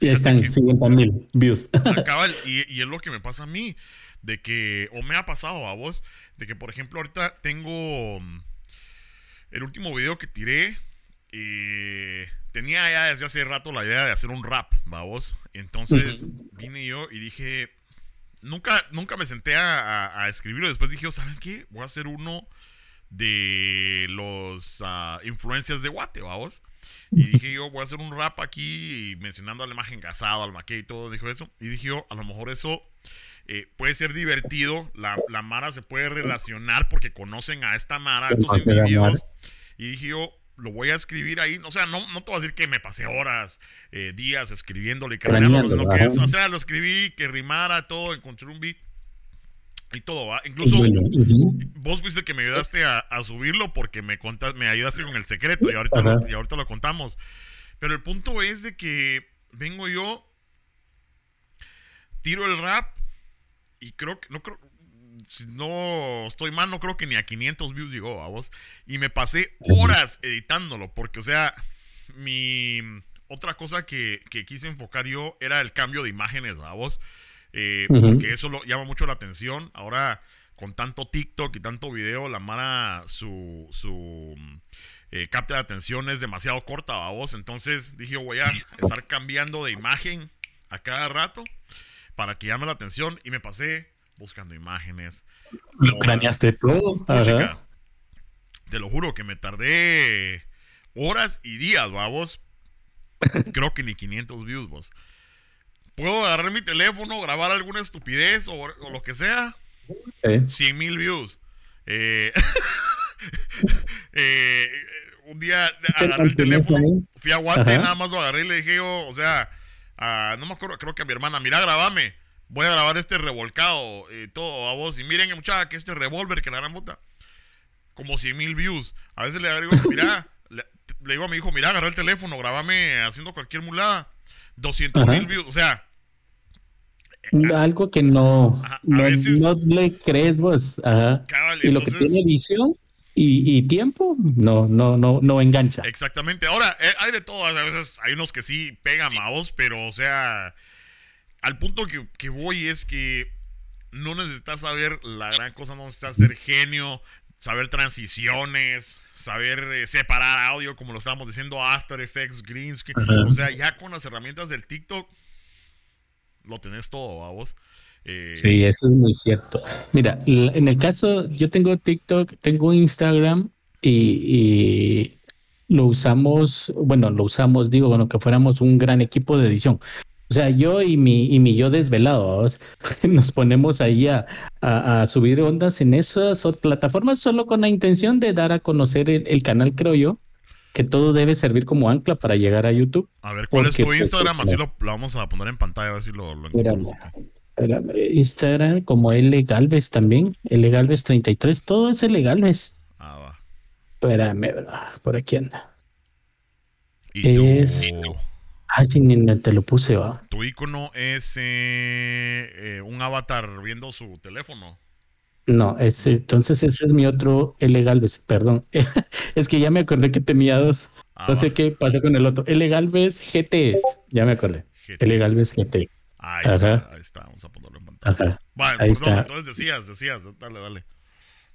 y, están 50 mil views. [laughs] y, y, es lo que me pasa a mí, de que, o me ha pasado a vos, de que por ejemplo ahorita tengo mm, el último video que tiré, eh, tenía ya desde hace rato la idea de hacer un rap, vos. Entonces vine yo y dije, nunca, nunca me senté a, a, escribirlo. Después dije, ¿saben qué? Voy a hacer uno de los uh, influencias de Guate, vamos. Y dije yo, voy a hacer un rap aquí mencionando al imagen casado, al maquete y todo, dijo eso. Y dije yo, a lo mejor eso eh, puede ser divertido, la, la, Mara se puede relacionar porque conocen a esta Mara, a estos individuos. Y dije yo, lo voy a escribir ahí. O sea, no, no te voy a decir que me pasé horas, eh, días escribiéndolo y que, o sea, lo escribí, que rimara todo, encontré un beat y todo, ¿va? Incluso vos fuiste el que me ayudaste a, subirlo porque me contas, me ayudaste con el secreto y ahorita, lo, y ahorita lo contamos. Pero el punto es de que vengo yo, tiro el rap y creo que, no creo, si no estoy mal, no creo que ni a 500 views llegó a vos. Y me pasé horas editándolo porque, o sea, mi otra cosa que, que quise enfocar yo era el cambio de imágenes, a vos. Eh, porque eso lo llama mucho la atención. Ahora, con tanto TikTok y tanto video, la Mara, su, su eh, capta de atención es demasiado corta a vos. Entonces dije, voy a estar cambiando de imagen a cada rato para que llame la atención. Y me pasé buscando imágenes. Lo craneaste todo. te lo juro que me tardé horas y días, vos. [laughs] Creo que ni 500 views, vos puedo agarrar mi teléfono, grabar alguna estupidez o, lo que sea. 100 mil views. Eh, [laughs] eh, un día agarré el teléfono, fui a Guate, nada más lo agarré y le dije yo, o sea, no me acuerdo, creo que a mi hermana, mira, grabame, voy a grabar este revolcado, y todo a vos, y miren, muchacha, que este revólver, que la gran puta, como 100 mil views. A veces le digo, mira, [laughs] le, digo a mi hijo, mira, agarré el teléfono, grabame haciendo cualquier mulada, 200 mil views, o sea, algo que no, no, le crees vos. y lo que tiene edición y, tiempo, no, no, no, no engancha. Exactamente. Ahora, eh, hay de todo. A veces hay unos que sí pegan mouse, pero o sea, al punto que, que, voy es que no necesitas saber la gran cosa, no necesitas ser genio, saber transiciones, saber eh, separar audio, como lo estábamos diciendo, After Effects, Green Screen. O sea, ya con las herramientas del TikTok lo tenés todo, a vos. Eh, sí, eso es muy cierto. Mira, en el caso, yo tengo TikTok, tengo Instagram y, lo usamos, bueno, lo usamos, digo, bueno, que fuéramos un gran equipo de edición. O sea, yo y mi, y mi yo desvelado, [laughs] nos ponemos ahí a, a, subir ondas en esas plataformas solo con la intención de dar a conocer el canal, creo yo, que todo debe servir como ancla para llegar a YouTube. A ver, ¿cuál es tu pues, Instagram? Así lo, vamos a poner en pantalla, a ver si lo, lo Instagram como L Galvez también, L Galvez 33, todo es L Galvez. Ah, va. Espérame, por aquí anda. ¿Y es... Ah, sí, te lo puse, va. Tu icono es eh, eh, un avatar viendo su teléfono. No, entonces ese es mi otro L Galvez, perdón. [laughs] es que ya me acordé que tenía dos. Ah, no sé qué pasó con el otro. L Galvez GT ya me acordé. L Galvez GT. Ahí está, ahí está, vamos a ponerlo en pantalla. Vale, ahí está. entonces decías, decías, dale, dale.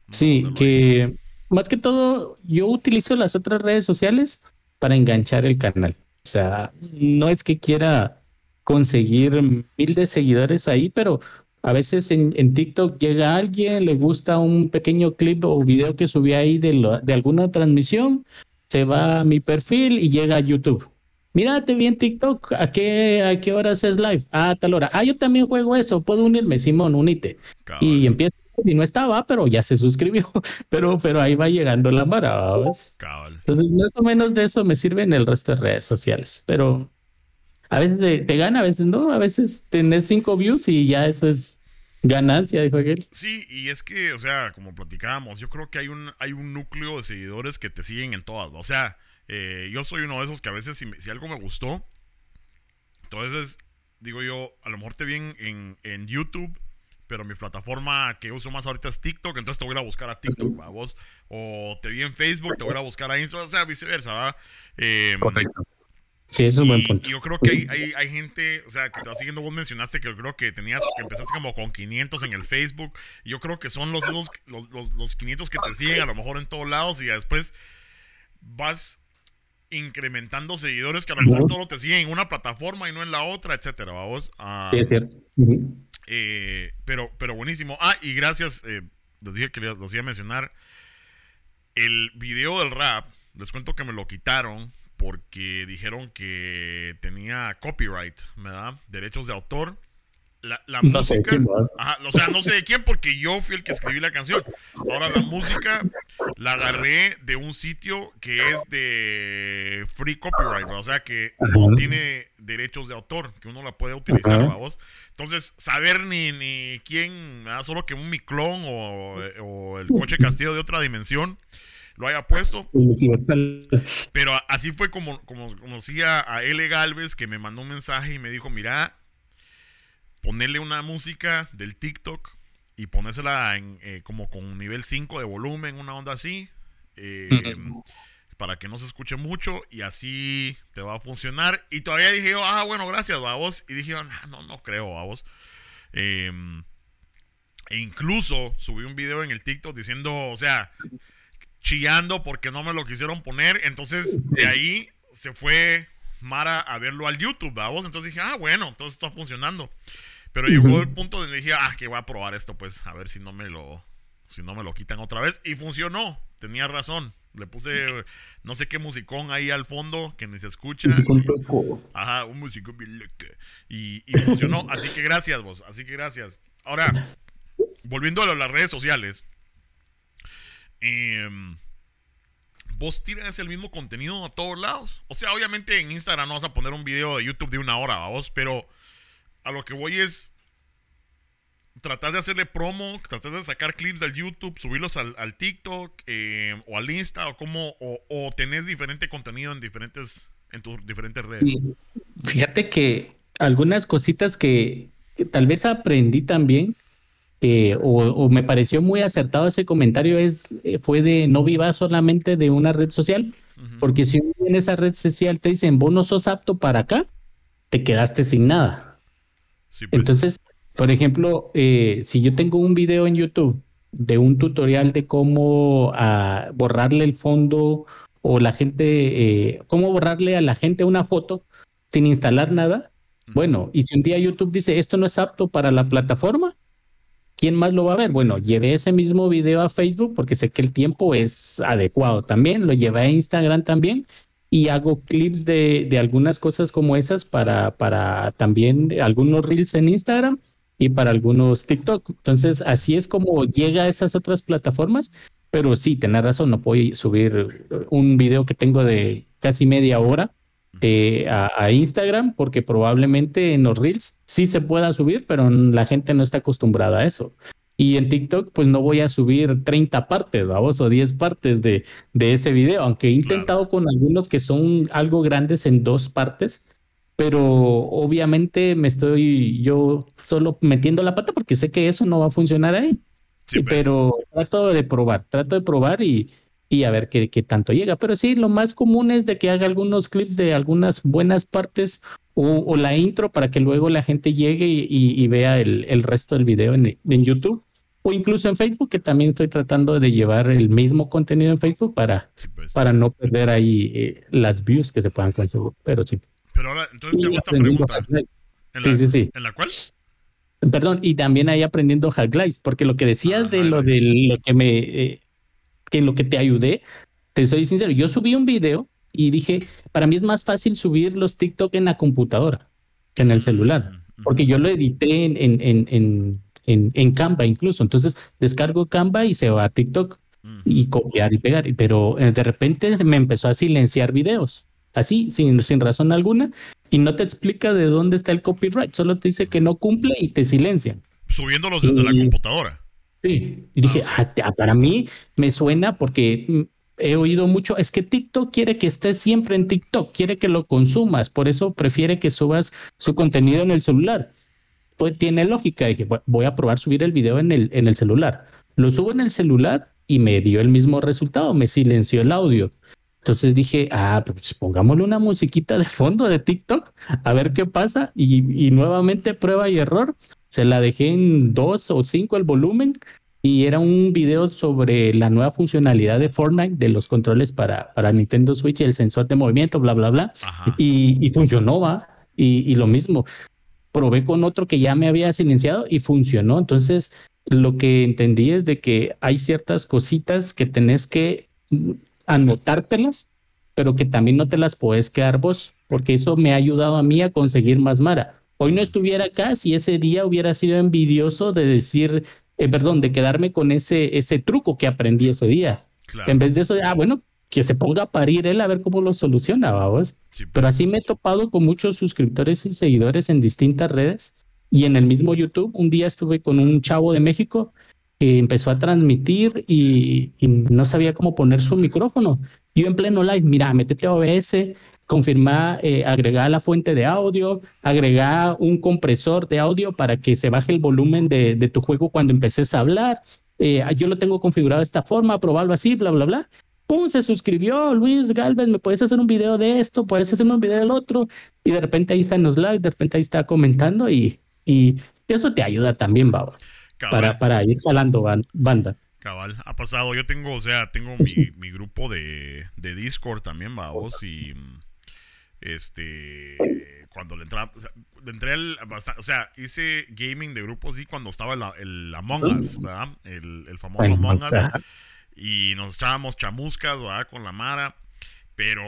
sí, que más que todo, yo utilizo las otras redes sociales para enganchar el canal. O sea, no es que quiera conseguir mil de seguidores ahí, pero a veces en, TikTok llega alguien, le gusta un pequeño clip o video que subí ahí de, de alguna transmisión, se va a mi perfil y llega a YouTube. Mírate bien TikTok, ¿a qué, a qué horas es live? Ah, tal hora. Ah, yo también juego eso, puedo unirme, Simón, unite. Y empieza, y no estaba, pero ya se suscribió. [laughs] Pero, pero ahí va llegando la mara, Entonces, más o menos de eso me sirve en el resto de redes sociales. Pero a veces te, gana, a veces no, a veces tenés cinco views y ya eso es Ganancia, dijo aquel. Sí, y es que, o sea, como platicábamos, yo creo que hay un, hay un núcleo de seguidores que te siguen en todas. O sea, eh, yo soy uno de esos que a veces si, si, algo me gustó, entonces digo yo, a lo mejor te vi en, en, YouTube, pero mi plataforma que uso más ahorita es TikTok, entonces te voy a ir a buscar a TikTok, ¿va? vos. O te vi en Facebook, te voy a ir a buscar a Instagram, o sea, viceversa, ¿va? Eh, Correcto. Sí, eso es un buen punto. Y yo creo que hay, hay, hay, gente, o sea, que te va siguiendo, vos mencionaste que yo creo que tenías, que empezaste como con 500 en el Facebook. yo creo que son los, los, los, los 500 que te siguen a lo mejor en todos lados y después vas incrementando seguidores que a lo mejor solo te siguen en una plataforma y no en la otra, etcétera, vamos. Ah, sí, es cierto. Eh, pero, pero buenísimo. Ah, y gracias, eh, les dije que les, les iba a mencionar. El video del rap, les cuento que me lo quitaron porque dijeron que tenía copyright, ¿verdad? Derechos de autor. La, la No música. sé quién. Ajá, o sea, no sé de quién porque yo fui el que escribí la canción. Ahora la música la agarré de un sitio que es de free copyright, ¿verdad? o sea que no Ajá. tiene derechos de autor, que uno la puede utilizar, Ajá. vamos. Entonces, saber ni, ni quién, ¿verdad? solo que un miclón o, o el coche castillo de otra dimensión lo haya puesto, pero así fue como, como conocí a, a L. Galvez que me mandó un mensaje y me dijo, mira, ponerle una música del TikTok y ponérsela en, eh, como con nivel 5 de volumen, una onda así, eh, para que no se escuche mucho y así te va a funcionar. Y todavía dije, yo, ah, bueno, gracias, vos. Y dije, "Ah, no, no creo, vos. e incluso subí un video en el TikTok diciendo, o sea, chillando porque no me lo quisieron poner. Entonces, de ahí se fue Mara a verlo al YouTube, vamos. Entonces dije, ah, bueno, entonces está funcionando. Pero llegó el punto donde dije, ah, que voy a probar esto, pues, a ver si no me lo, si no me lo quitan otra vez. Y funcionó, tenía razón. Le puse no sé qué musicón ahí al fondo que ni se escucha. Poco. Ajá, un músico bien loco. Y, y funcionó. [laughs] Así que gracias, vos. Así que gracias. Ahora, volviendo a las redes sociales. em, vos tiras el mismo contenido a todos lados. O sea, obviamente en Instagram no vas a poner un video de YouTube de una hora, vos, pero a lo que voy es. Tratás de hacerle promo, tratás de sacar clips del YouTube, subirlos al, al TikTok eh, o al Insta o como o, o tenés diferente contenido en diferentes en tus diferentes redes. Sí. Fíjate que algunas cositas que, que tal vez aprendí también, eh, o, o me pareció muy acertado ese comentario, es, eh, fue de no vivas solamente de una red social, porque si en esa red social te dicen vos no sos apto para acá, te quedaste sin nada. Sí, pues. Entonces, por ejemplo, eh, si yo tengo un video en YouTube de un tutorial de cómo ah, borrarle el fondo o la gente, eh, cómo borrarle a la gente una foto sin instalar nada, bueno, y si un día YouTube dice esto no es apto para la plataforma, ¿quién más lo va a ver? Bueno, llevé ese mismo video a Facebook porque sé que el tiempo es adecuado también, lo llevé a Instagram también y hago clips de, de algunas cosas como esas para, para también algunos reels en Instagram y para algunos TikTok. Entonces, así es como llega a esas otras plataformas. Pero sí, tenés razón, no puedo subir un video que tengo de casi media hora eh, a, a Instagram porque probablemente en los reels sí se pueda subir, pero la gente no está acostumbrada a eso. Y en TikTok, pues no voy a subir 30 partes, vamos, o 10 partes de, de ese video, aunque he intentado con algunos que son algo grandes en dos partes, pero obviamente me estoy yo solo metiendo la pata porque sé que eso no va a funcionar ahí. Sí, pues. pero trato de probar, trato de probar y, y a ver qué, qué tanto llega. Pero sí, lo más común es de que haga algunos clips de algunas buenas partes o, o la intro para que luego la gente llegue y, y- y vea el, el resto del video en, en YouTube o incluso en Facebook, que también estoy tratando de llevar el mismo contenido en Facebook para, Sí, pues. para no perder ahí eh, las views que se puedan conseguir. Pero sí. Pero ahora, entonces te hago esta pregunta. ¿En Sí, la, sí, sí. ¿En la cual? Perdón, y también ahí aprendiendo Hacklights, porque lo que decías Ah, de lo de lo que me, eh, que en lo que te ayudé, te soy sincero, yo subí un video y dije, para mí es más fácil subir los TikTok en la computadora que en el celular, Ujú. porque yo lo edité en, en, en, en, en, en Canva incluso, entonces descargo Canva y se va a TikTok y copiar y pegar, pero eh, de repente me empezó a silenciar videos, así, sin, sin razón alguna, y no te explica de dónde está el copyright, solo te dice que no cumple y te silencian. Subiéndolos desde la computadora. Sí, y dije, ah, para mí me suena porque he oído mucho, es que TikTok quiere que estés siempre en TikTok, quiere que lo consumas, por eso prefiere que subas su contenido en el celular. Pues tiene lógica, dije, voy a probar subir el video en el, en el celular. Lo subo en el celular y me dio el mismo resultado, me silenció el audio. Entonces dije, ah, pues pongámosle una musiquita de fondo de TikTok, a ver qué pasa. Y, y nuevamente prueba y error. Se la dejé en dos o cinco el volumen y era un video sobre la nueva funcionalidad de Fortnite de los controles para, para Nintendo Switch el sensor de movimiento, bla, bla, bla. Y, y, funcionó, va. Y, y, lo mismo, probé con otro que ya me había silenciado y funcionó. Entonces, lo que entendí es de que hay ciertas cositas que tenés que anotártelas, pero que también no te las puedes quedar vos, porque eso me ha ayudado a mí a conseguir más Mara. Hoy no estuviera acá si ese día hubiera sido envidioso de decir, eh, perdón, de quedarme con ese, ese truco que aprendí ese día. En vez de eso, ah, bueno, que se ponga a parir él a ver cómo lo soluciona, vamos. Pero pues. así me he topado con muchos suscriptores y seguidores en distintas redes y en el mismo YouTube. Un día estuve con un chavo de México que empezó a transmitir y, y no sabía cómo poner su micrófono. Yo en pleno live, mira, métete a OBS, confirmar, eh, agregar la fuente de audio, agregar un compresor de audio para que se baje el volumen de, de tu juego cuando empeces a hablar. Eh, yo lo tengo configurado de esta forma, probarlo así, bla, bla, bla. ¡Pum! Se suscribió Luis Galvez, me puedes hacer un video de esto, puedes hacer un video del otro. Y de repente ahí está en los likes, de repente ahí está comentando y, y eso te ayuda también, Baba, para, para ir jalando banda. Cabal, ha pasado. Yo tengo, o sea, tengo mi, mi grupo de, de Discord también, vamos, y este, cuando le entraba, o sea, entré al, o sea, hice gaming de grupos y cuando estaba el, Among Us, ¿verdad? El, el famoso Among Us. Y nos echábamos chamuscas, ¿verdad? Con la Mara. Pero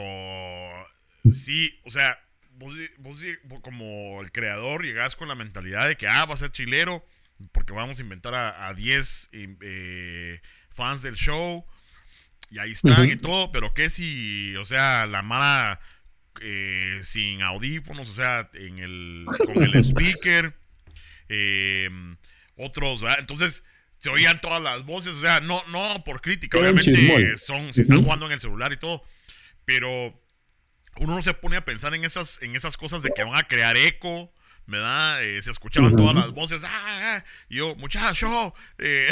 sí, o sea, vos, vos como el creador llegás con la mentalidad de que, ah, va a ser chilero, porque vamos a inventar a, 10 eh, fans del show. Y ahí están y todo, pero qué si, o sea, la Mara eh, sin audífonos, o sea, en el, con el [laughs] speaker. Eh, otros, Entonces se oían todas las voces, o sea, no, no por crítica, obviamente son, se están jugando en el celular y todo, pero uno no se pone a pensar en esas, en esas cosas de que van a crear eco, ¿verdad? Eh, se escuchaban todas las voces, ¡ah! ah" y yo, muchacho, eh.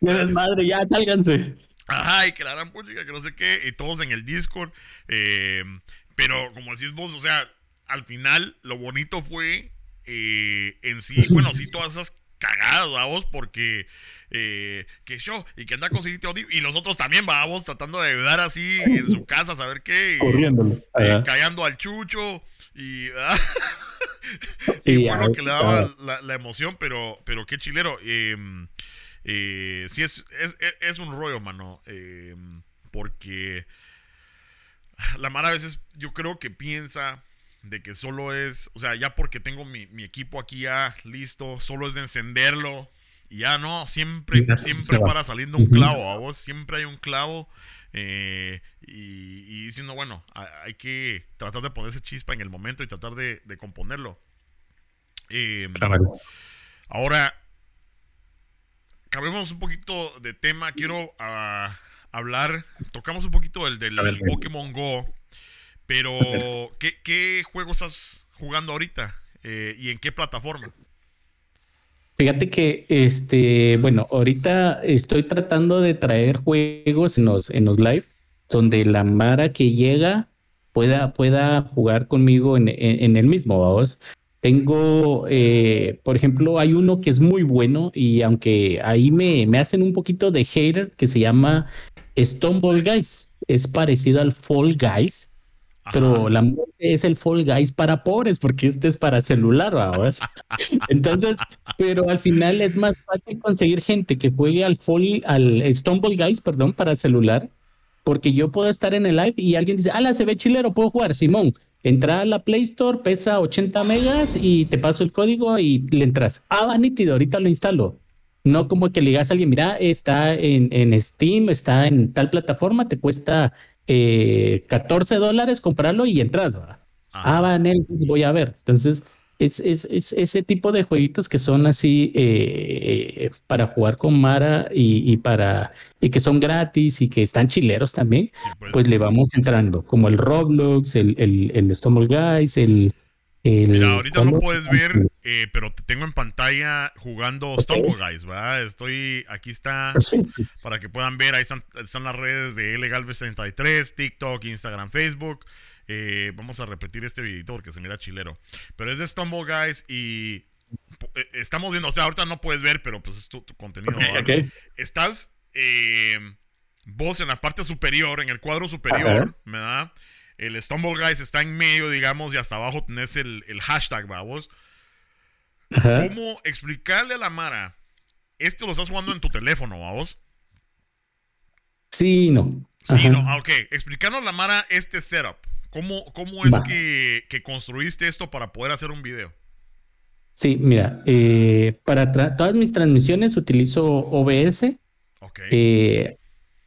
[laughs] madre, ya sálganse. Ajá, y que la gran música, que no sé qué, y todos en el Discord. Eh, pero como decís vos, o sea, al final lo bonito fue eh, en sí, bueno, sí, todas esas cagadas, vamos, porque eh, que yo, y que anda conseguiste y los otros también, vamos, tratando de ayudar así en su casa, a saber qué, Corriendo. callando al chucho, y, [laughs] bueno, que le daba la, la, emoción, pero, pero qué chilero. Eh, eh, sí, es, es, un rollo, mano. Eh, porque la Mara a veces yo creo que piensa de que solo es, o sea, ya porque tengo mi, equipo aquí ya listo, solo es de encenderlo. Y ya no, siempre, siempre para saliendo un clavo, a vos siempre hay un clavo. Eh, y, diciendo, bueno, hay que tratar de ponerse chispa en el momento y tratar de, componerlo. Eh, ahora, cambiemos un poquito de tema. Quiero ah, hablar, tocamos un poquito del, del Pokémon Go, pero ¿qué, ¿qué, juegos estás jugando ahorita eh, y en qué plataforma? Fíjate que, este, bueno, ahorita estoy tratando de traer juegos en los, en los live donde la Mara que llega pueda, pueda jugar conmigo en, en el mismo, vamos. Tengo, eh, por ejemplo, hay uno que es muy bueno y aunque ahí me, me hacen un poquito de hater que se llama Stoneball Guys. Es parecido al Fall Guys, pero la es el Fall Guys para pobres porque este es para celular, vamos. [laughs] Entonces, pero al final es más fácil conseguir gente que juegue al Fall, al Stoneball Guys, perdón, para celular, porque yo puedo estar en el live y alguien dice, ala, se ve chilero, puedo jugar, Simón Entra a la Play Store, pesa 80 megas y te paso el código y le entras. Ah, va nítido, ahorita lo instalo. No como que le digas a alguien, mira, está en, en Steam, está en tal plataforma, te cuesta eh, 14 dólares comprarlo y entras. Ah, va, en él, pues voy a ver. Entonces, es, es, es, ese tipo de jueguitos que son así eh, para jugar con Mara y, para y que son gratis y que están chileros también, pues. pues. le vamos entrando, como el Roblox, el, el, Guys, el, Mira, ahorita no puedes ver, eh, pero te tengo en pantalla jugando Stumble Guys, ¿verdad? Estoy, aquí está, para que puedan ver, ahí están, las redes de Legalves33, TikTok, Instagram, Facebook. Eh, vamos a repetir este videito porque se mira chilero. Pero es de Stumble Guys y eh, estamos viendo, o sea, ahorita no puedes ver, pero pues es tu, contenido. Estás vos en la parte superior, en el cuadro superior, ¿verdad? El Stumble Guys está en medio, digamos, y hasta abajo tenés el, hashtag, ¿Cómo explicarle a la Mara? Esto lo estás jugando en tu teléfono, vamos. Sí, no. Sí, no. Ah, ok. Explicarnos la Mara este setup. ¿Cómo, cómo es que, construiste esto para poder hacer un video? Sí, mira, eh, para todas mis transmisiones utilizo OBS. Ok. Eh,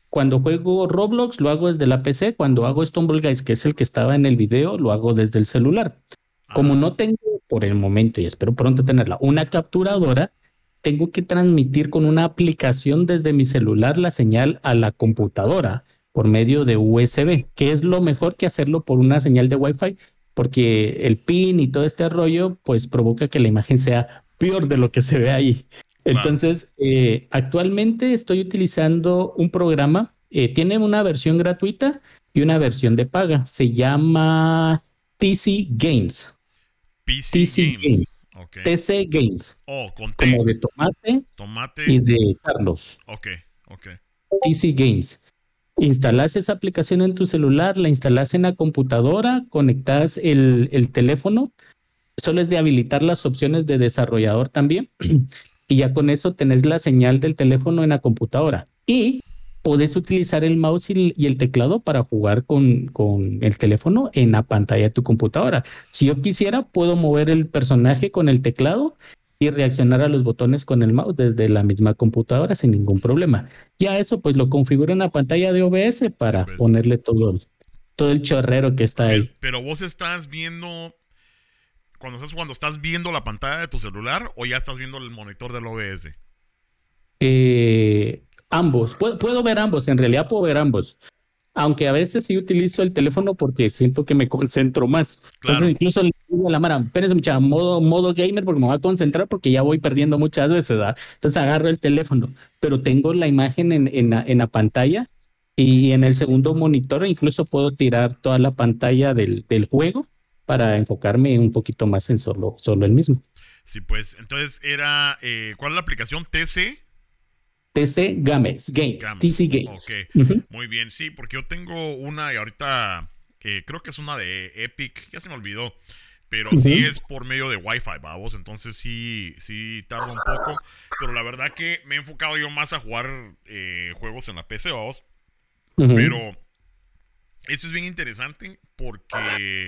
cuando juego Roblox lo hago desde la PC, cuando hago Stumble Guys, que es el que estaba en el video, lo hago desde el celular. Como no tengo por el momento, y espero pronto tenerla, una capturadora, tengo que transmitir con una aplicación desde mi celular la señal a la computadora por medio de USB, que es lo mejor que hacerlo por una señal de Wi-Fi, porque el pin y todo este rollo, pues provoca que la imagen sea peor de lo que se ve ahí. Entonces, eh, actualmente estoy utilizando un programa, eh, tiene una versión gratuita y una versión de paga. Se llama TC Games. TC Games. TC Games. Oh, con Como de tomate, tomate y de Carlos. Ok, ok. TC Games. Instalas esa aplicación en tu celular, la instalas en la computadora, conectas el, el teléfono. Solo es de habilitar las opciones de desarrollador también. [clears throat] y ya con eso tenés la señal del teléfono en la computadora y podés utilizar el mouse y, el teclado para jugar con, con, el teléfono en la pantalla de tu computadora. Si yo quisiera, puedo mover el personaje con el teclado y reaccionar a los botones con el mouse desde la misma computadora sin ningún problema. Ya eso pues lo configuro en la pantalla de OBS para pues. ponerle todo, todo el chorrero que está ahí. Pero vos estás viendo cuando estás jugando, ¿estás viendo la pantalla de tu celular o ya estás viendo el monitor del OBS? Eh, ambos. Puedo, ver ambos, en realidad puedo ver ambos. Aunque a veces sí utilizo el teléfono porque siento que me concentro más. Entonces incluso le digo a la Mara, espérense mucha, modo, modo gamer porque me voy a concentrar porque ya voy perdiendo muchas veces, ¿verdad? Entonces agarro el teléfono, pero tengo la imagen en, en, la, en la pantalla y en el segundo monitor incluso puedo tirar toda la pantalla del, del juego para enfocarme un poquito más en solo, solo el mismo. Sí, pues entonces era, eh, ¿cuál es la aplicación? TC. TC Games, Games, TC Games. Ok, muy bien, sí, porque yo tengo una y ahorita eh, creo que es una de Epic, ya se me olvidó, pero sí es por medio de Wi-Fi, vamos, entonces sí, sí tarda un poco, pero la verdad que me he enfocado yo más a jugar eh, juegos en la PC, vamos, pero esto es bien interesante porque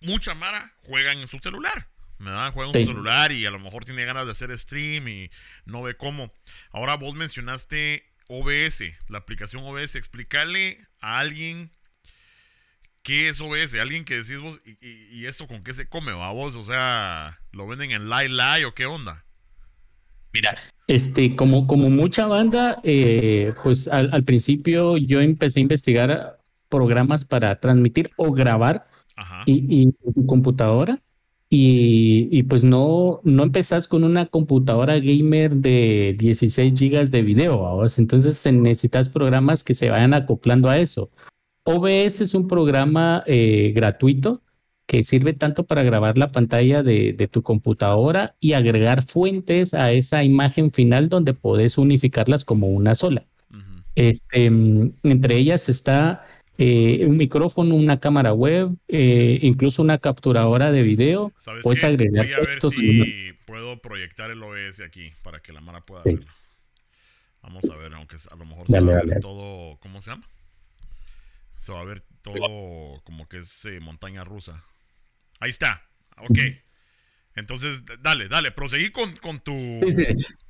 mucha Mara juegan en su celular. ¿Verdad? Juega en su celular y a lo mejor tiene ganas de hacer stream y no ve cómo. Ahora vos mencionaste OBS, la aplicación OBS. Explicarle a alguien qué es OBS. Alguien que decís vos, ¿y, esto con qué se come, va vos? O sea, ¿lo venden en Lai Lai o qué onda? Mira, este, como, como mucha banda, eh, pues al, al principio yo empecé a investigar programas para transmitir o grabar y, tu computadora. Y, pues no, no empezás con una computadora gamer de 16 gigas de video, entonces necesitas programas que se vayan acoplando a eso. OBS es un programa eh, gratuito que sirve tanto para grabar la pantalla de, tu computadora y agregar fuentes a esa imagen final donde podés unificarlas como una sola. este, mm, entre ellas está eh, un micrófono, una cámara web, eh, incluso una capturadora de video. Puedes agregar Voy a ver si puedo proyectar el OBS aquí para que la Mara pueda verlo. Vamos a ver, aunque a lo mejor se va a ver todo, ¿cómo se llama? Se va a ver todo como que es eh, montaña rusa. Ahí está, ok. Entonces, dale, dale, proseguí con, con tu...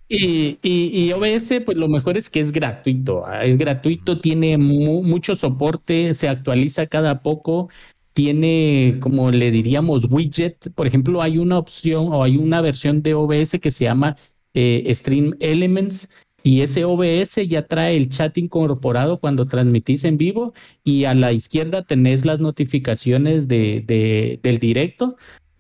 Y, y, OBS, pues lo mejor es que es gratuito. Ah, es gratuito, tiene mucho soporte, se actualiza cada poco. tiene, como le diríamos, widget. Por ejemplo, hay una opción o hay una versión de OBS que se llama eh, Stream Elements y ese OBS ya trae el chat incorporado cuando transmitís en vivo y a la izquierda tenés las notificaciones de, del directo.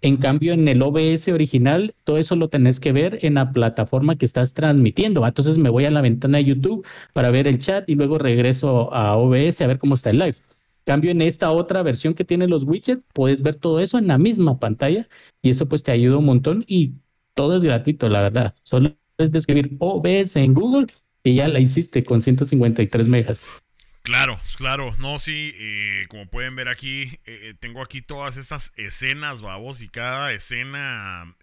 En cambio, en el OBS original, todo eso lo tenés que ver en la plataforma que estás transmitiendo. Entonces me voy a la ventana de YouTube para ver el chat y luego regreso a OBS a ver cómo está el live. En cambio, en esta otra versión que tiene los widgets, puedes ver todo eso en la misma pantalla y eso pues te ayuda un montón y todo es gratuito, la verdad. Solo es de escribir OBS en Google y ya la hiciste con 153 megas. Claro, claro, no, sí, eh, como pueden ver aquí, eh, eh, tengo aquí todas esas escenas, babos, y cada escena,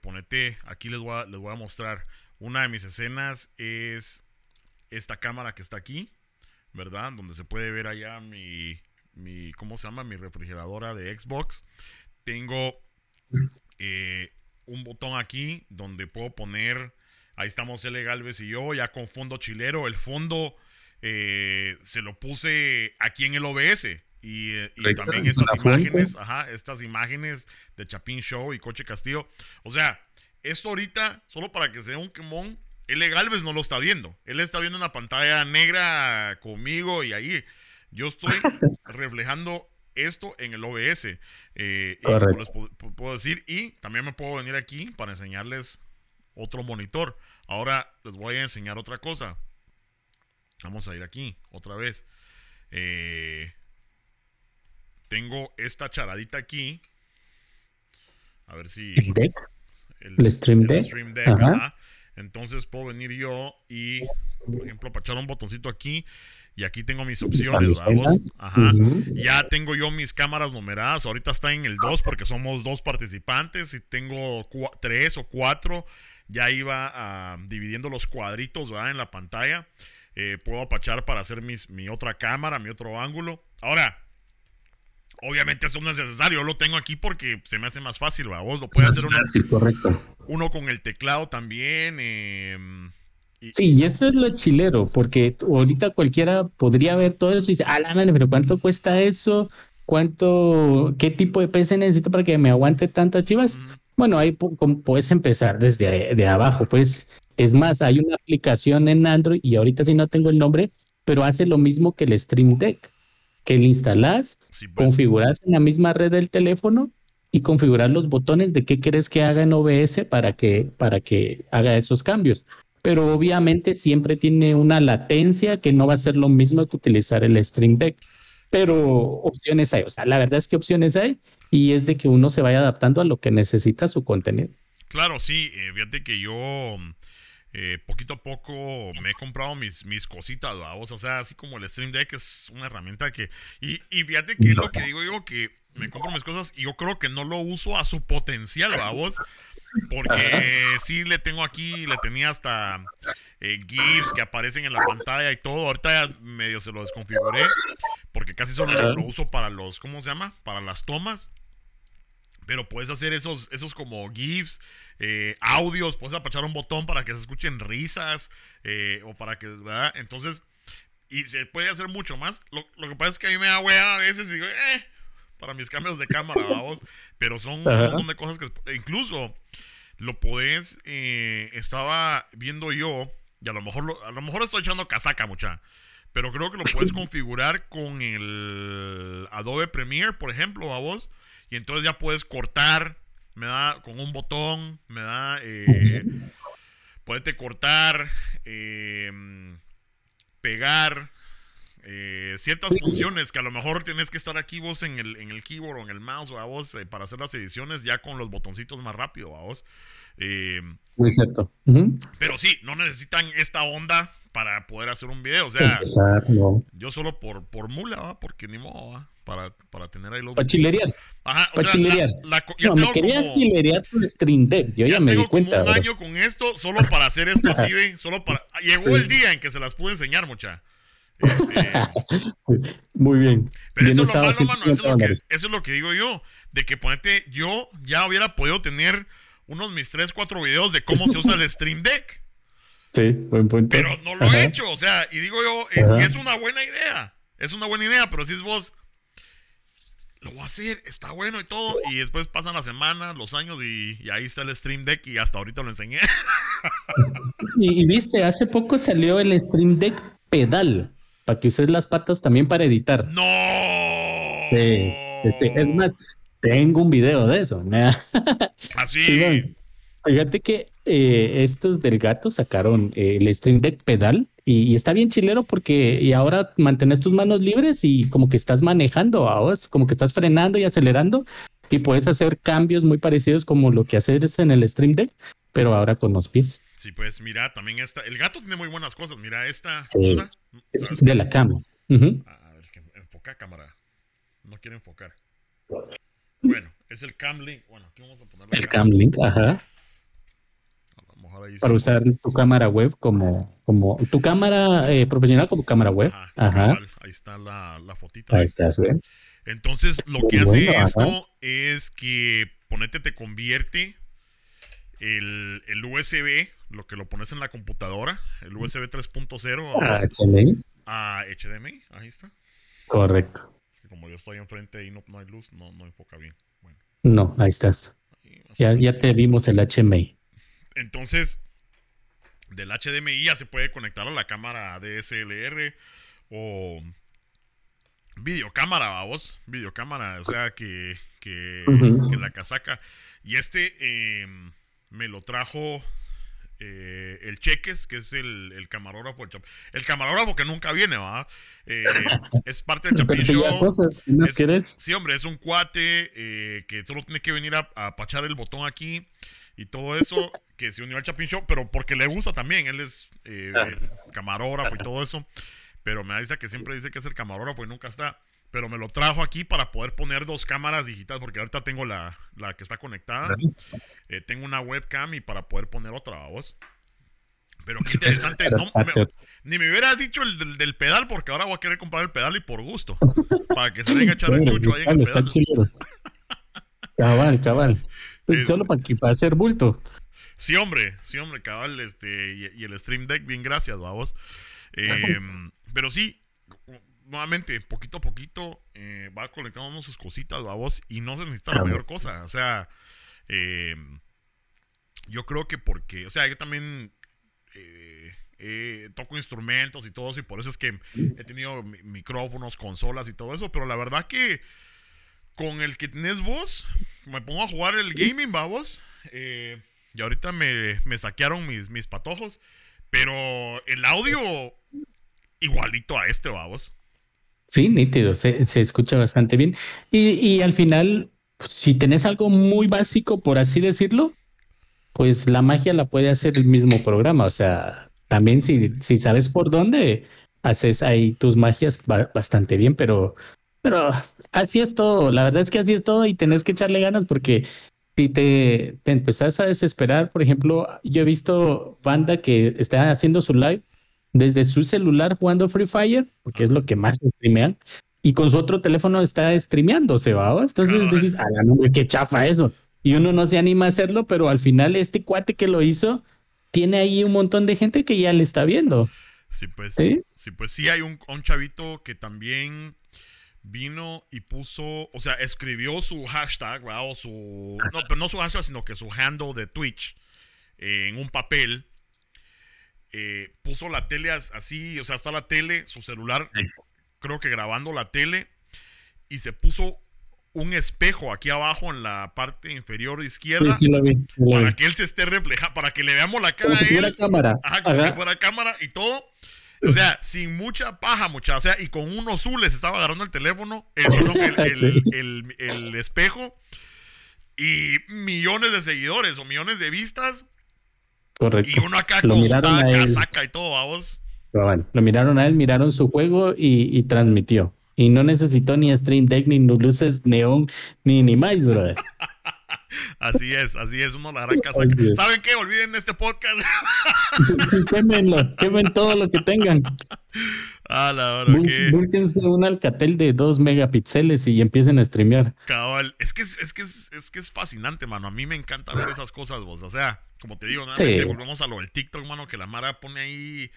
ponete, aquí les voy, a, les voy a mostrar, una de mis escenas es esta cámara que está aquí, ¿verdad? Donde se puede ver allá mi, mi ¿cómo se llama? Mi refrigeradora de Xbox. Tengo un botón aquí donde puedo poner, ahí estamos L. Galvez y yo, ya con fondo chilero. El fondo eh, se lo puse aquí en el OBS. Y, eh, también estas imágenes, ajá, estas imágenes de Chapín Show y Coche Castillo. O sea, esto ahorita, solo para que sea un quemón, L. Galvez no lo está viendo. Él está viendo una pantalla negra conmigo y ahí yo estoy [laughs] reflejando esto en el OBS. Eh, y les puedo decir, y también me puedo venir aquí para enseñarles otro monitor. Ahora les voy a enseñar otra cosa. Vamos a ir aquí otra vez. Eh, tengo esta charadita aquí. A ver si. ¿El deck? El, stream deck. Entonces puedo venir yo y, por ejemplo, para echar un botoncito aquí y aquí tengo mis opciones, Ajá. Ya tengo yo mis cámaras numeradas. Ahorita está en el 2 porque somos dos participantes. Y tengo tres o cuatro. Ya iba ah, dividiendo los cuadritos ¿verdad? en la pantalla. Eh, puedo apachar para hacer mis, mi otra cámara, mi otro ángulo. Ahora, obviamente eso no es necesario. Yo lo tengo aquí porque se me hace más fácil. Vos lo puedes hacer uno, correcto. uno con el teclado también. Eh, Sí, y eso es lo chilero, porque ahorita cualquiera podría ver todo eso y dice, ah, pero ¿cuánto cuesta eso? ¿Cuánto, qué tipo de PC necesito para que me aguante tantas chivas? Bueno, ahí puedes empezar desde de abajo, pues. Es más, hay una aplicación en Android y ahorita sí no tengo el nombre, pero hace lo mismo que el Stream Deck, que le instalas, pues. configuras en la misma red del teléfono y configurar los botones de qué quieres que haga en OBS para que, para que haga esos cambios pero obviamente siempre tiene una latencia que no va a ser lo mismo que utilizar el Stream Deck. Pero opciones hay, o sea, la verdad es que opciones hay y es de que uno se vaya adaptando a lo que necesita su contenido. Claro, sí, eh, fíjate que yo eh, poquito a poco me he comprado mis, mis cositas, vamos, o sea, así como el Stream Deck es una herramienta que... Y, y fíjate que es lo que digo yo, que me compro mis cosas y yo creo que no lo uso a su potencial, vamos. Porque sí le tengo aquí, le tenía hasta eh, GIFs que aparecen en la pantalla y todo. Ahorita ya medio se lo desconfiguré. Porque casi solo lo, uso para los, ¿cómo se llama? Para las tomas. Pero puedes hacer esos, esos como GIFs, eh, audios, puedes apachar un botón para que se escuchen risas. Eh, o para que, ¿verdad? Entonces, y se puede hacer mucho más. Lo, que pasa es que a mí me da wea a veces y digo, eh, para mis cambios de cámara, [laughs] vamos. Pero son un montón de cosas que incluso lo podés, eh, estaba viendo yo, y a lo mejor a lo mejor estoy echando casaca, mucha. Pero creo que lo puedes [laughs] configurar con el Adobe Premiere, por ejemplo, a vos. Y entonces ya puedes cortar, me da con un botón, me da, eh, cortar, eh, pegar, eh, ciertas funciones que a lo mejor tienes que estar aquí vos en el, en el keyboard o en el mouse a vos eh, para hacer las ediciones ya con los botoncitos más rápido a vos. Eh, Muy cierto. Pero sí, no necesitan esta onda para poder hacer un video. O sea, yo solo por, por mula, porque ni modo, para, para tener ahí los. Para chilerear. Ajá, o sea, no, me quería chilerear con Stream Deck. Yo ya, me di cuenta. un año con esto solo para hacer esto así, [laughs] ¿ve? Solo para. Llegó el día en que se las pude enseñar, mucha. [laughs] Muy bien. Pero eso, es lo malo, mano, eso, es lo que, eso es lo que digo yo. De que ponete, yo ya hubiera podido tener unos mis 3, 4 videos de cómo se usa el Stream Deck. Sí, buen punto. Pero no lo he hecho, o sea, y digo yo, eh, es una buena idea. Es una buena idea, pero si es vos, lo voy a hacer, está bueno y todo. Y después pasan las semanas, los años y, ahí está el Stream Deck y hasta ahorita lo enseñé. [laughs] y, viste, hace poco salió el Stream Deck pedal para que uses las patas también para editar. ¡No! Sí, es más, tengo un video de eso. [laughs] Así. ¿Ah, fíjate que eh, estos del gato sacaron eh, el Stream Deck pedal y, está bien chilero porque y ahora mantienes tus manos libres y como que estás manejando, vos, como que estás frenando y acelerando y puedes hacer cambios muy parecidos como lo que haces en el Stream Deck, pero ahora con los pies. Sí, pues mira, también esta, el gato tiene muy buenas cosas, mira esta. es de la cama. A ver, enfoca cámara. No quiere enfocar. Bueno, es el Camlink. Bueno, aquí vamos a ponerlo. El Camlink, ajá para usar tu cámara web como, como tu cámara eh, profesional como cámara web. Ajá. Ahí está la, la fotita. Ahí estás, ¿ven? Entonces, lo que hace esto es que ponete te convierte el, el, USB, lo que lo pones en la computadora, el USB 3.0 a HDMI. A HDMI, ahí está. Correcto. como yo estoy enfrente y no, no hay luz, no, no enfoca bien. Bueno. No, ahí estás. ya, ya te vimos el HDMI. Entonces, del HDMI ya se puede conectar a la cámara DSLR o videocámara, vamos, videocámara, o sea, que, que, la casaca. Y este em, me lo trajo eh, el Cheques, que es el, camarógrafo. El, camarógrafo que nunca viene, ¿va? Eh, es parte del [laughs] Chapin Show. sí, hombre, es un cuate eh, que solo tiene que venir a, a pachar el botón aquí y todo eso, que se unió al Chapin Show, pero porque le gusta también, él es eh, camarógrafo y todo eso, pero me dice que siempre dice que es el camarógrafo y nunca está, pero me lo trajo aquí para poder poner dos cámaras digitales, porque ahorita tengo la, la que está conectada, eh, tengo una webcam y para poder poner otra, voz. Pero qué interesante, ni me hubieras dicho el del, pedal, porque ahora voy a querer comprar el pedal y por gusto, para que se venga a echar el chucho ahí en el pedal. [laughs] Cabal, cabal. Solo para, para hacer bulto. Sí, hombre, sí, hombre, cabal, este, y, el Stream Deck, bien gracias, vamos. Em, [laughs] pero sí, nuevamente, poquito a poquito, eh, va conectando sus cositas, vamos, y no se necesita la mayor cosa. O sea, em, yo creo que porque, o sea, yo también eh, toco instrumentos y todo eso, y por eso es que he tenido micrófonos, consolas y todo eso, pero la verdad que con el que tenés vos, me pongo a jugar el gaming, babos. Eh, y ahorita me, saquearon mis, mis patojos. Pero el audio igualito a este, babos. Sí, nítido, se, escucha bastante bien. Y, al final, si tenés algo muy básico, por así decirlo, pues la magia la puede hacer el mismo programa. O sea, también si, si sabes por dónde, haces ahí tus magias bastante bien, pero pero así es todo, la verdad es que así es todo y tenés que echarle ganas porque si te, te empezás a desesperar, por ejemplo, yo he visto banda que está haciendo su live desde su celular jugando Free Fire, porque es lo que más streamean, y con su otro teléfono está streameando, se va, entonces dices, a la nombre, qué chafa eso. Y uno no se anima a hacerlo, pero al final este cuate que lo hizo tiene ahí un montón de gente que ya le está viendo. Sí, pues sí, pues sí hay un, un chavito que también vino y puso, o sea, escribió su hashtag, ¿verdad? O su, no, pero no su hashtag, sino que su handle de Twitch en un papel. Eh, puso la tele así, o sea, está la tele, su celular, creo que grabando la tele, y se puso un espejo aquí abajo en la parte inferior izquierda para que él se esté reflejando, para que le veamos la cara a él. Cámara. Ajá, como si fuera cámara y todo. O sea, sin mucha paja, mucha. O sea, y con unos azules estaba agarrando el teléfono, [laughs] el, el, espejo. Y millones de seguidores o millones de vistas. Correcto. Y uno acá con casaca y todo, vamos. bueno, lo miraron a él, miraron su juego y, transmitió. Y no necesitó ni Stream Deck, ni luces neón, ni, ni más, brother. [laughs] Así es, así es, uno la gran casa. ¿Saben qué? Olviden este podcast. [laughs] Quémenlo, quemen todo lo que tengan. Ah, la hora Búsquense un Alcatel de 2 megapíxeles y empiecen a streamear. Cabal, es que es, que es, que es fascinante, mano. A mí me encanta ver esas cosas, vos. O sea, como te digo, volvemos a lo del TikTok, mano, que la Mara pone ahí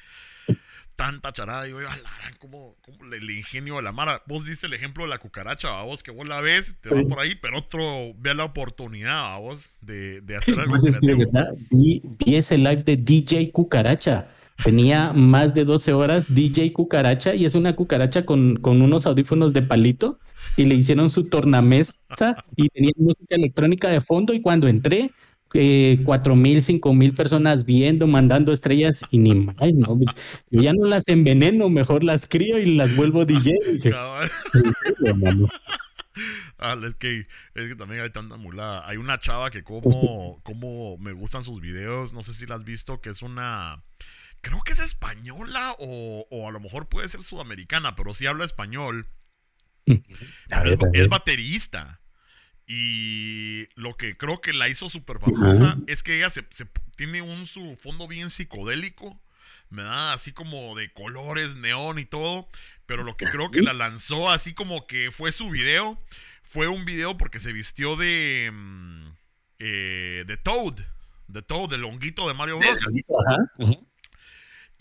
tanta charada. Digo, yo, ¿cómo, cómo el ingenio de la Mara? Vos diste el ejemplo de la cucaracha, ¿a vos que vos la ves, te va por ahí, pero otro ve la oportunidad, ¿a vos, de, de hacer algo. Pues es que, ¿verdad? Vi, vi ese live de DJ Cucaracha. Tenía más de 12 horas DJ Cucaracha y es una cucaracha con, con unos audífonos de palito y le hicieron su tornamesa y tenía música electrónica de fondo y cuando entré cuatro mil, cinco mil personas viendo, mandando estrellas y ni más, ¿no? Pues, yo ya no las enveneno, mejor las crío y las vuelvo [laughs] DJ. [laughs] Ah, es que, es que también hay tanta mulada. Hay una chava que como, como me gustan sus videos, no sé si la has visto, que es una creo que es española o, a lo mejor puede ser sudamericana, pero sí habla español. es, baterista. Y lo que creo que la hizo súper famosa es que ella se, tiene un su fondo bien psicodélico. Me da así como de colores, neón y todo. Pero lo que creo que la lanzó así como que fue su video. Fue un video porque se vistió de. Mm, eh, de Toad. De Toad, del honguito de Mario Bros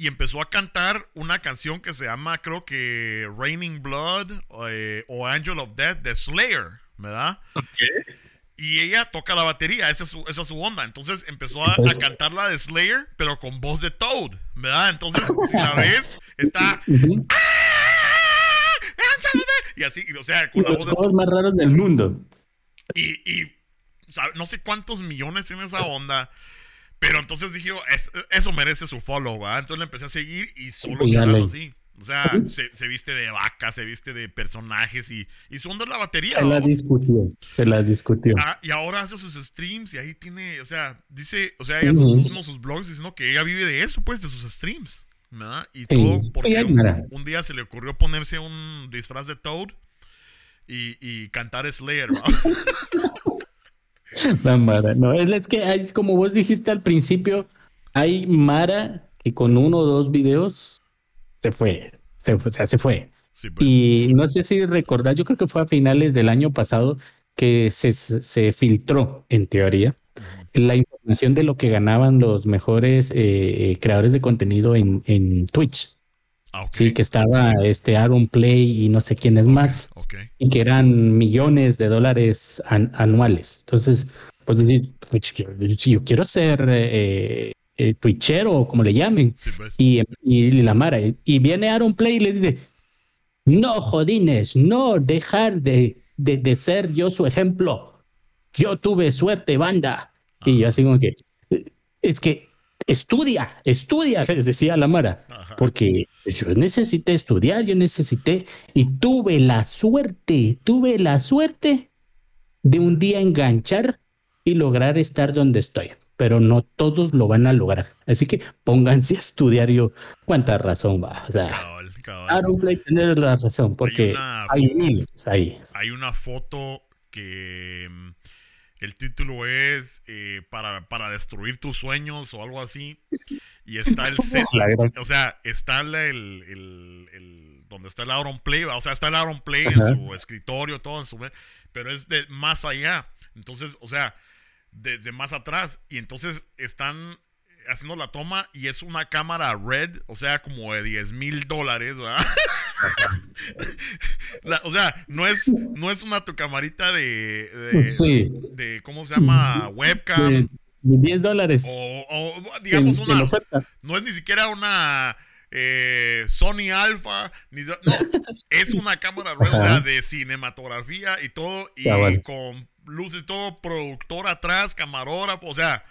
y empezó a cantar una canción que se llama, creo que Raining Blood eh, o Angel of Death de Slayer, ¿verdad? Y ella toca la batería, esa es su, esa es su onda. Entonces empezó a, cantar la de Slayer, pero con voz de Toad, ¿verdad? Entonces, [laughs] si la ves, está. [laughs] ¡Ah! Y así, o sea, con la voz de Toad. más raros del mundo. Y, y no sé cuántos millones tiene esa onda. Pero entonces dije, eso merece su follow, ¿verdad? Entonces le empecé a seguir y solo así. O sea, se, viste de vaca, se viste de personajes y, y su onda la batería. Se la discutió, se la discutió. Ah, y ahora hace sus streams y ahí tiene, o sea, dice, o sea, ella hace sus, blogs diciendo que ella vive de eso, pues, de sus streams, ¿verdad? Y todo porque un, día se le ocurrió ponerse un disfraz de Toad y, y cantar Slayer, ¿verdad? [laughs] Mara. No, es que es como vos dijiste al principio, hay Mara que con uno o dos videos se fue, se, o sea, se fue. Pues. Y no sé si recordás, yo creo que fue a finales del año pasado que se, se filtró, en teoría, la información de lo que ganaban los mejores eh, eh, creadores de contenido en, en Twitch. Ah, sí, que estaba este Aaron Play y no sé quién es más. Y que eran millones de dólares anuales. Entonces, pues decir, pues, yo quiero ser eh, eh, twitchero, como le llamen. Pues. y, y, la Mara. Y viene Aaron Play y les dice, no, jodines, no dejar de, de, ser yo su ejemplo. Yo tuve suerte, banda. Y yo así como que, es que estudia, estudia, [laughs] les decía la Mara, porque yo necesité estudiar, yo necesité y tuve la suerte, tuve la suerte de un día enganchar y lograr estar donde estoy, pero no todos lo van a lograr. Así que pónganse a estudiar yo cuánta razón va. O sea, cabal, tener la razón, porque hay, hay ahí. Hay una foto que mm, el título es eh, para, para, destruir tus sueños o algo así. Y está el [laughs] set. o sea, está el, el, donde está el Aaron Play. O sea, está el Aaron Play en su escritorio, todo en su. Pero es de más allá. Entonces, o sea, desde más atrás. Y entonces están haciendo la toma y es una cámara red, o sea, como de 10 mil dólares, ¿verdad? [laughs] o sea, no es, no es una tu camarita de, de, ¿cómo se llama? Webcam. 10 dólares. O, digamos una, no es ni siquiera una eh, Sony Alpha, no, es una cámara red, o sea, de cinematografía y todo, y con luces, todo, productor atrás, camarógrafo, o sea,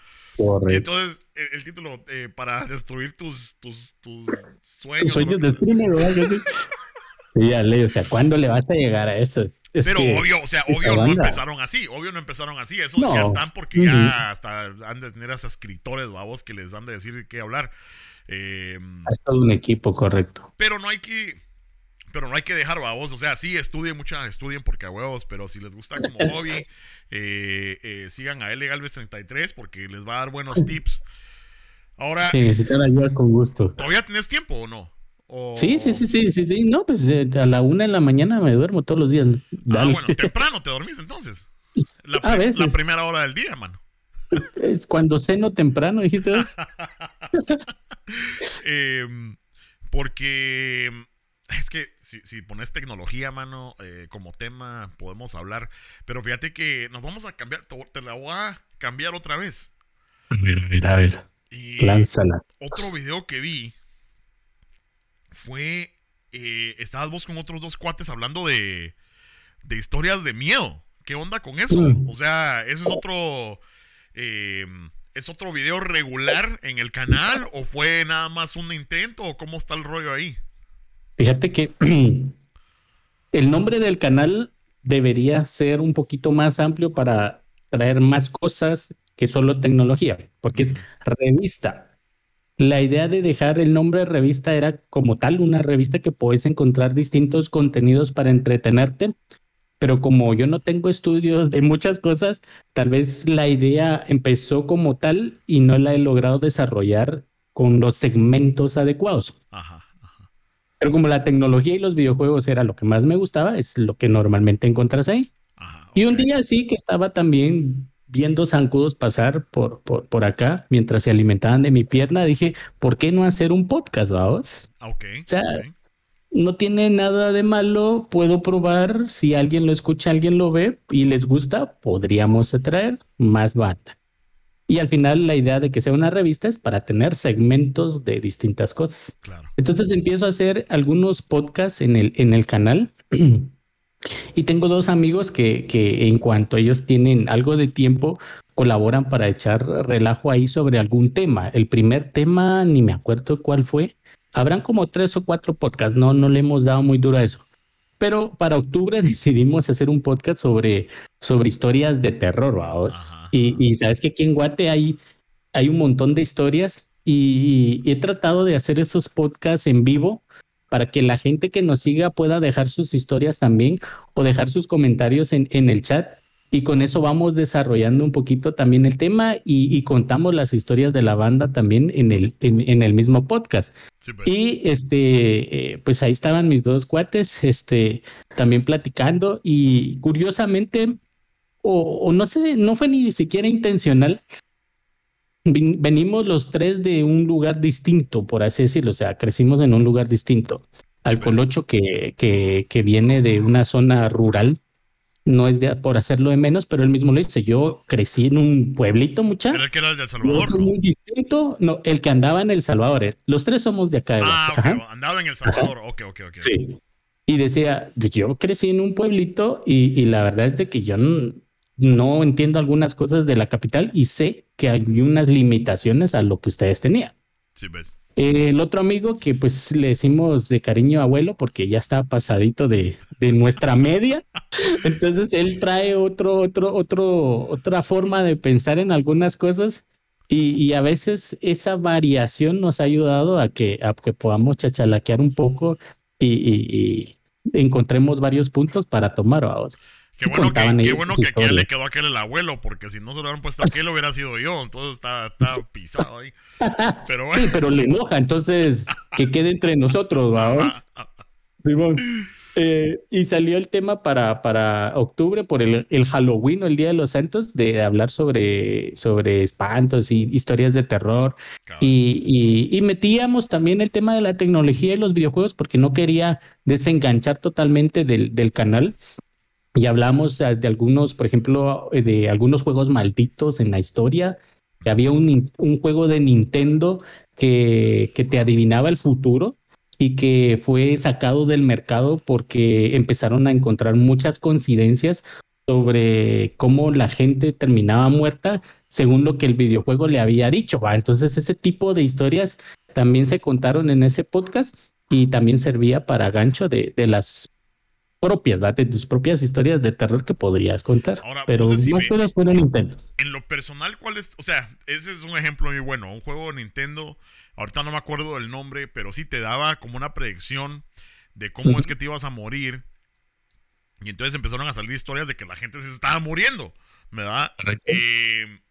entonces, el, título, eh, para destruir tus, tus, tus sueños. sueños de [laughs] o sea, ¿cuándo le vas a llegar a eso? Pero obvio, o sea, obvio no empezaron así, obvio no empezaron así, eso ya están porque ya hasta han de tener a esos escritores, babos, que les dan de decir qué hablar. Eh, ha estado un equipo correcto. Pero no hay que pero no hay que dejar babos. O sea, sí, estudien mucha, estudien porque a huevos, pero si les gusta como [laughs] hobby, eh, eh, sigan a L Galvez 33 porque les va a dar buenos tips. Ahora. Sí, necesitan ayuda con gusto. ¿Todavía tienes tiempo o no? Sí, sí, sí, sí, sí, sí. No, pues eh, a la una de la mañana me duermo todos los días. Ah, bueno, [laughs] temprano te dormís entonces. La, la primera hora del día, mano. Es cuando ceno temprano, dijiste. [laughs] eh, Porque es que si, pones tecnología, mano, eh, como tema, podemos hablar. Pero fíjate que nos vamos a cambiar, te la voy a cambiar otra vez. A ver, a ver, a ver. Lánzala. Otro video que vi fue. Eh, estabas vos con otros dos cuates hablando de, de historias de miedo. ¿Qué onda con eso? Mm. O sea, ese es otro. Eh, ¿Es otro video regular en el canal? ¿O fue nada más un intento? ¿O cómo está el rollo ahí? Fíjate que [clears throat] el nombre del canal debería ser un poquito más amplio para traer más cosas que solo tecnología, porque es revista. La idea de dejar el nombre de revista era como tal una revista que puedes encontrar distintos contenidos para entretenerte, pero como yo no tengo estudios de muchas cosas, tal vez la idea empezó como tal y no la he logrado desarrollar con los segmentos adecuados. Pero como la tecnología y los videojuegos era lo que más me gustaba, es lo que normalmente encuentras ahí. Y un día sí que estaba también viendo zancudos pasar por, por, por, acá mientras se alimentaban de mi pierna, dije, ¿por qué no hacer un podcast, vamos? Ok. O sea, no tiene nada de malo, puedo probar, si alguien lo escucha, alguien lo ve y les gusta, podríamos traer más banda. Y al final la idea de que sea una revista es para tener segmentos de distintas cosas. Claro. Entonces empiezo a hacer algunos podcasts en el, en el canal. [clears throat] y tengo dos amigos que, que en cuanto ellos tienen algo de tiempo, colaboran para echar relajo ahí sobre algún tema. El primer tema, ni me acuerdo cuál fue, Habrán como tres o cuatro podcasts, no, no le hemos dado muy duro a eso. Pero para octubre decidimos hacer un podcast sobre, sobre historias de terror, vamos. Y, y, sabes que aquí en Guate hay, hay un montón de historias y, y, he tratado de hacer esos podcasts en vivo para que la gente que nos siga pueda dejar sus historias también o dejar sus comentarios en, en el chat y con eso vamos desarrollando un poquito también el tema y, contamos las historias de la banda también en el, en, el mismo podcast. Pues. Y este, eh, pues ahí estaban mis dos cuates, este, también platicando y curiosamente, o, no sé, no fue ni siquiera intencional. Venimos los tres de un lugar distinto, por así decirlo, o sea, crecimos en un lugar distinto. Al pues. Colocho que, que, que viene de una zona rural, no es de, por hacerlo de menos, pero él mismo lo dice. Yo crecí en un pueblito, muchacho. Pero el que era el de El Salvador. muy distinto. No, el que andaba en El Salvador. Eh. Los tres somos de acá. ah, andaba en El Salvador. Ok, ok, ok. Sí. Y decía, yo crecí en un pueblito y, y la verdad es de que yo no, no, entiendo algunas cosas de la capital y sé que hay unas limitaciones a lo que ustedes tenían. Sí, ves el otro amigo que pues le decimos de cariño abuelo porque ya está pasadito de, de nuestra media. [laughs] Entonces él trae otro, otro, otro, otra forma de pensar en algunas cosas y, y, a veces esa variación nos ha ayudado a que, a que podamos chachalaquear un poco y, y, encontremos varios puntos para tomar. Vamos. Qué bueno, que, qué bueno que aquí le quedó aquel el abuelo, porque si no se lo hubieran puesto aquel, hubiera sido yo. Entonces está, está pisado ahí. Pero bueno. Sí, pero le enoja, entonces que quede entre nosotros, vamos. Eh, y salió el tema para, para octubre por el, el, Halloween o el Día de los Santos de hablar sobre, sobre espantos y historias de terror. Y, y, y, metíamos también el tema de la tecnología y los videojuegos porque no quería desenganchar totalmente del, del canal y hablamos de algunos, por ejemplo, de algunos juegos malditos en la historia. Había un, un juego de Nintendo que, que te adivinaba el futuro y que fue sacado del mercado porque empezaron a encontrar muchas coincidencias sobre cómo la gente terminaba muerta según lo que el videojuego le había dicho. Entonces ese tipo de historias también se contaron en ese podcast y también servía para gancho de, de las propias, de tus propias historias de terror que podrías contar. pero más cosas fueron Nintendo. En lo personal, ¿cuál es? O sea, ese es un ejemplo muy bueno. Un juego de Nintendo, ahorita no me acuerdo del nombre, pero sí te daba como una predicción de cómo es que te ibas a morir. Y entonces empezaron a salir historias de que la gente se estaba muriendo, ¿verdad? Eh,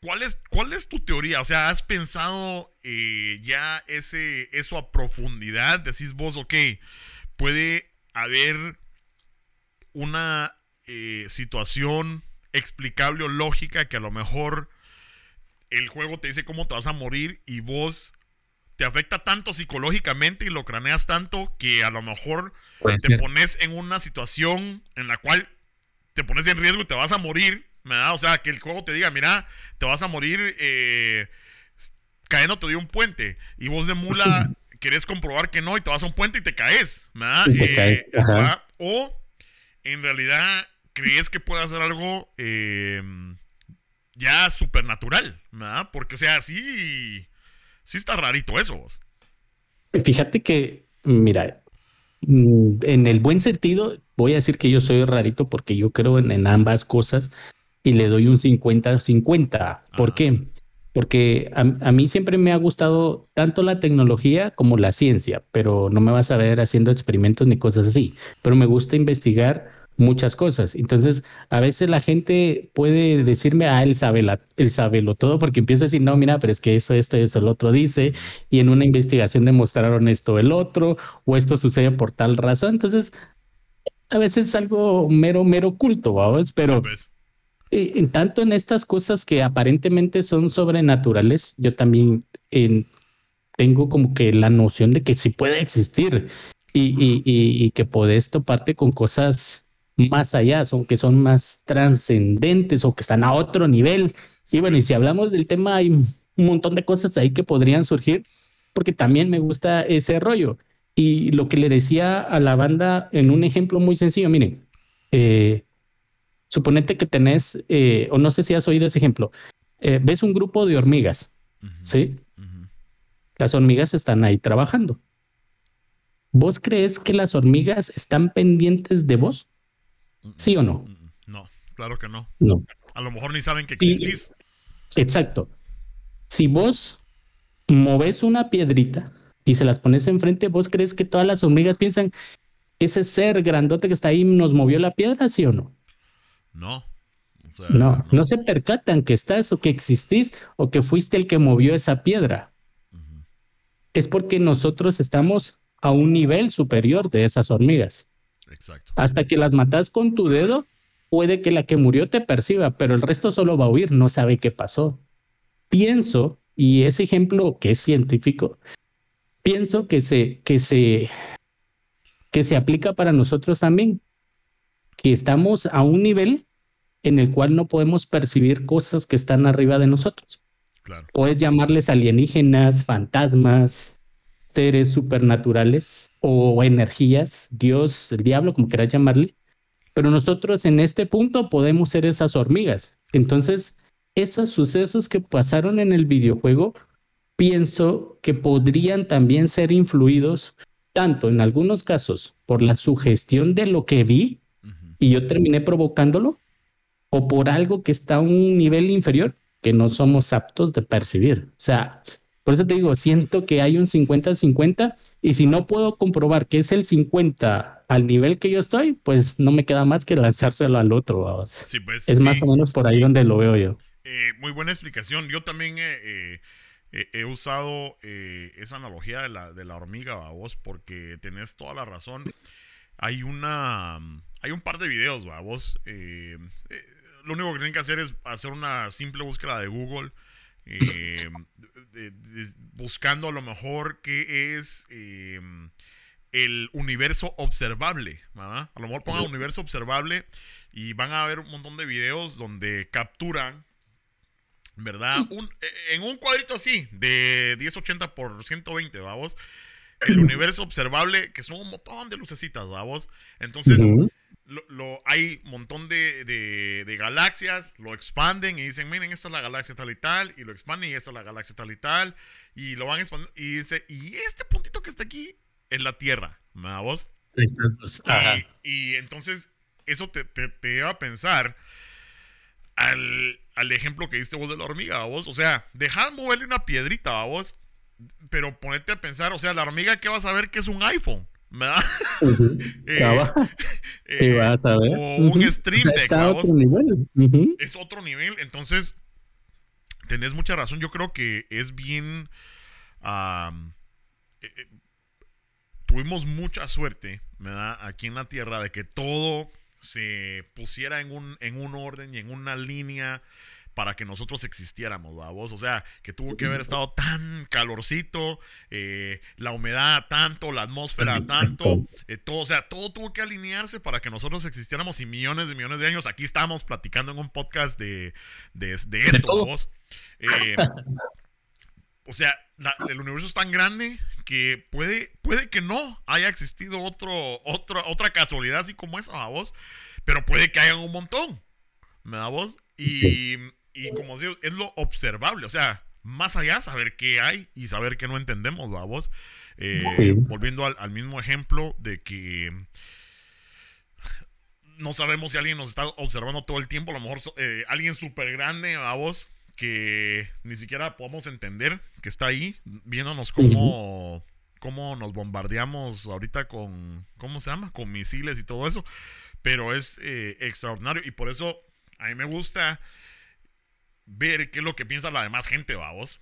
¿cuál, es, ¿Cuál es tu teoría? O sea, ¿has pensado eh, ya ese, eso a profundidad? Decís vos, ok, puede haber una eh, situación explicable o lógica que a lo mejor el juego te dice cómo te vas a morir y vos te afecta tanto psicológicamente y lo craneas tanto que a lo mejor te pones en una situación en la cual te pones en riesgo y te vas a morir, ¿verdad? O sea, que el juego te diga, mira, te vas a morir eh, cayéndote de un puente y vos de mula [laughs] querés comprobar que no y te vas a un puente y te caes, ¿verdad? Eh, o en realidad crees que puede hacer algo eh, ya supernatural, ¿verdad? Porque, o sea, sí sí está rarito eso. Fíjate que, mira, mm, en el buen sentido, voy a decir que yo soy rarito porque yo creo en, ambas cosas y le doy un 50-50. ¿Por qué? Porque a, mí siempre me ha gustado tanto la tecnología como la ciencia, pero no me vas a ver haciendo experimentos ni cosas así. Pero me gusta investigar muchas cosas. Entonces, a veces la gente puede decirme, ah, él sabe, la, él sabe lo todo, porque empieza a decir, no, mira, pero es que eso, esto, eso, el otro dice, y en una investigación demostraron esto, el otro, o esto sucede por tal razón. Entonces, a veces es algo mero, mero culto, vamos, pero. Eh, en tanto en estas cosas que aparentemente son sobrenaturales, yo también tengo como que la noción de que sí puede existir y, y, y, y que podés toparte con cosas más allá, son que son más trascendentes o que están a otro nivel. Y bueno, y si hablamos del tema, hay un montón de cosas ahí que podrían surgir, porque también me gusta ese rollo. Y lo que le decía a la banda en un ejemplo muy sencillo, miren, eh, suponete que tenés, eh, o no sé si has oído ese ejemplo, eh, ves un grupo de hormigas, ¿sí? Las hormigas están ahí trabajando. ¿Vos crees que las hormigas están pendientes de vos? ¿Sí o no? No, claro que no. No. A lo mejor ni saben que existís. exacto. Si vos moves una piedrita y se las pones enfrente, ¿vos crees que todas las hormigas piensan, ese ser grandote que está ahí nos movió la piedra, sí o no? No. no, no, se percatan que estás o que existís o que fuiste el que movió esa piedra. Es porque nosotros estamos a un nivel superior de esas hormigas. Exacto. Hasta que las matas con tu dedo, puede que la que murió te perciba, pero el resto solo va a huir, no sabe qué pasó. Pienso, y ese ejemplo que es científico, pienso que se, que se, que se aplica para nosotros también, que estamos a un nivel en el cual no podemos percibir cosas que están arriba de nosotros. Claro. Puedes llamarles alienígenas, fantasmas, seres supernaturales o energías, Dios, el diablo, como quieras llamarle, pero nosotros en este punto podemos ser esas hormigas. Entonces, esos sucesos que pasaron en el videojuego, pienso que podrían también ser influidos tanto en algunos casos por la sugestión de lo que vi y yo terminé provocándolo, o por algo que está a un nivel inferior que no somos aptos de percibir. O sea, por eso te digo, siento que hay un 50-50 y si no puedo comprobar que es el 50 al nivel que yo estoy, pues no me queda más que lanzárselo al otro. Pues, es más o menos por ahí donde lo veo yo. Eh, muy buena explicación. Yo también eh, he usado eh, esa analogía de la, de la hormiga, vos, porque tenés toda la razón. Hay una... Hay un par de videos, vos. lo único que tienen que hacer es hacer una simple búsqueda de Google eh, [laughs] buscando a lo mejor qué es eh, el universo observable. A lo mejor pongan universo observable y van a ver un montón de videos donde capturan, ¿verdad? E, en un cuadrito así, de 1080 por 120, vamos. El universo observable, que son un montón de lucecitas, vamos. Entonces, lo, hay un montón de, galaxias, lo expanden y dicen, miren, esta es la galaxia tal y tal, y lo expanden y esta es la galaxia tal y tal, y lo van expandiendo, y dice, y este puntito que está aquí es la Tierra, ¿me vos? Y, y, entonces eso te, te, te, lleva a pensar al, al, ejemplo que diste vos de la hormiga, vos, o sea, dejad moverle una piedrita, vos, pero ponete a pensar, o sea, la hormiga, ¿qué vas a ver que es un iPhone? ¿Verdad? [laughs] Eh, [laughs] eh, a O un stream deck. otro nivel. Es otro nivel. Entonces, tenés mucha razón. Yo creo que es bien. Eh, tuvimos mucha suerte, ¿verdad? Aquí en la Tierra de que todo se pusiera en un, en un orden y en una línea para que nosotros existiéramos, vos? O sea, que tuvo que haber estado tan calorcito, eh, la humedad tanto, la atmósfera tanto, eh, todo, o sea, todo tuvo que alinearse para que nosotros existiéramos y millones de millones de años. Aquí estamos platicando en un podcast de, de, esto, vos. Eh, o sea, el universo es tan grande que puede, puede que no haya existido otro, otro, otra casualidad así como esa, vos. Pero puede que haya un montón. ¿Me da vos? Y, y como digo, es lo observable. O sea, más allá saber qué hay y saber que no entendemos, ¿va vos? Eh, volviendo al, mismo ejemplo de que no sabemos si alguien nos está observando todo el tiempo. A lo mejor eh, alguien súper grande, ¿va vos? Que ni siquiera podemos entender que está ahí, viéndonos cómo, cómo nos bombardeamos ahorita con, ¿cómo se llama? Con misiles y todo eso pero es eh, extraordinario y por eso a mí me gusta ver qué es lo que piensa la demás gente, vamos.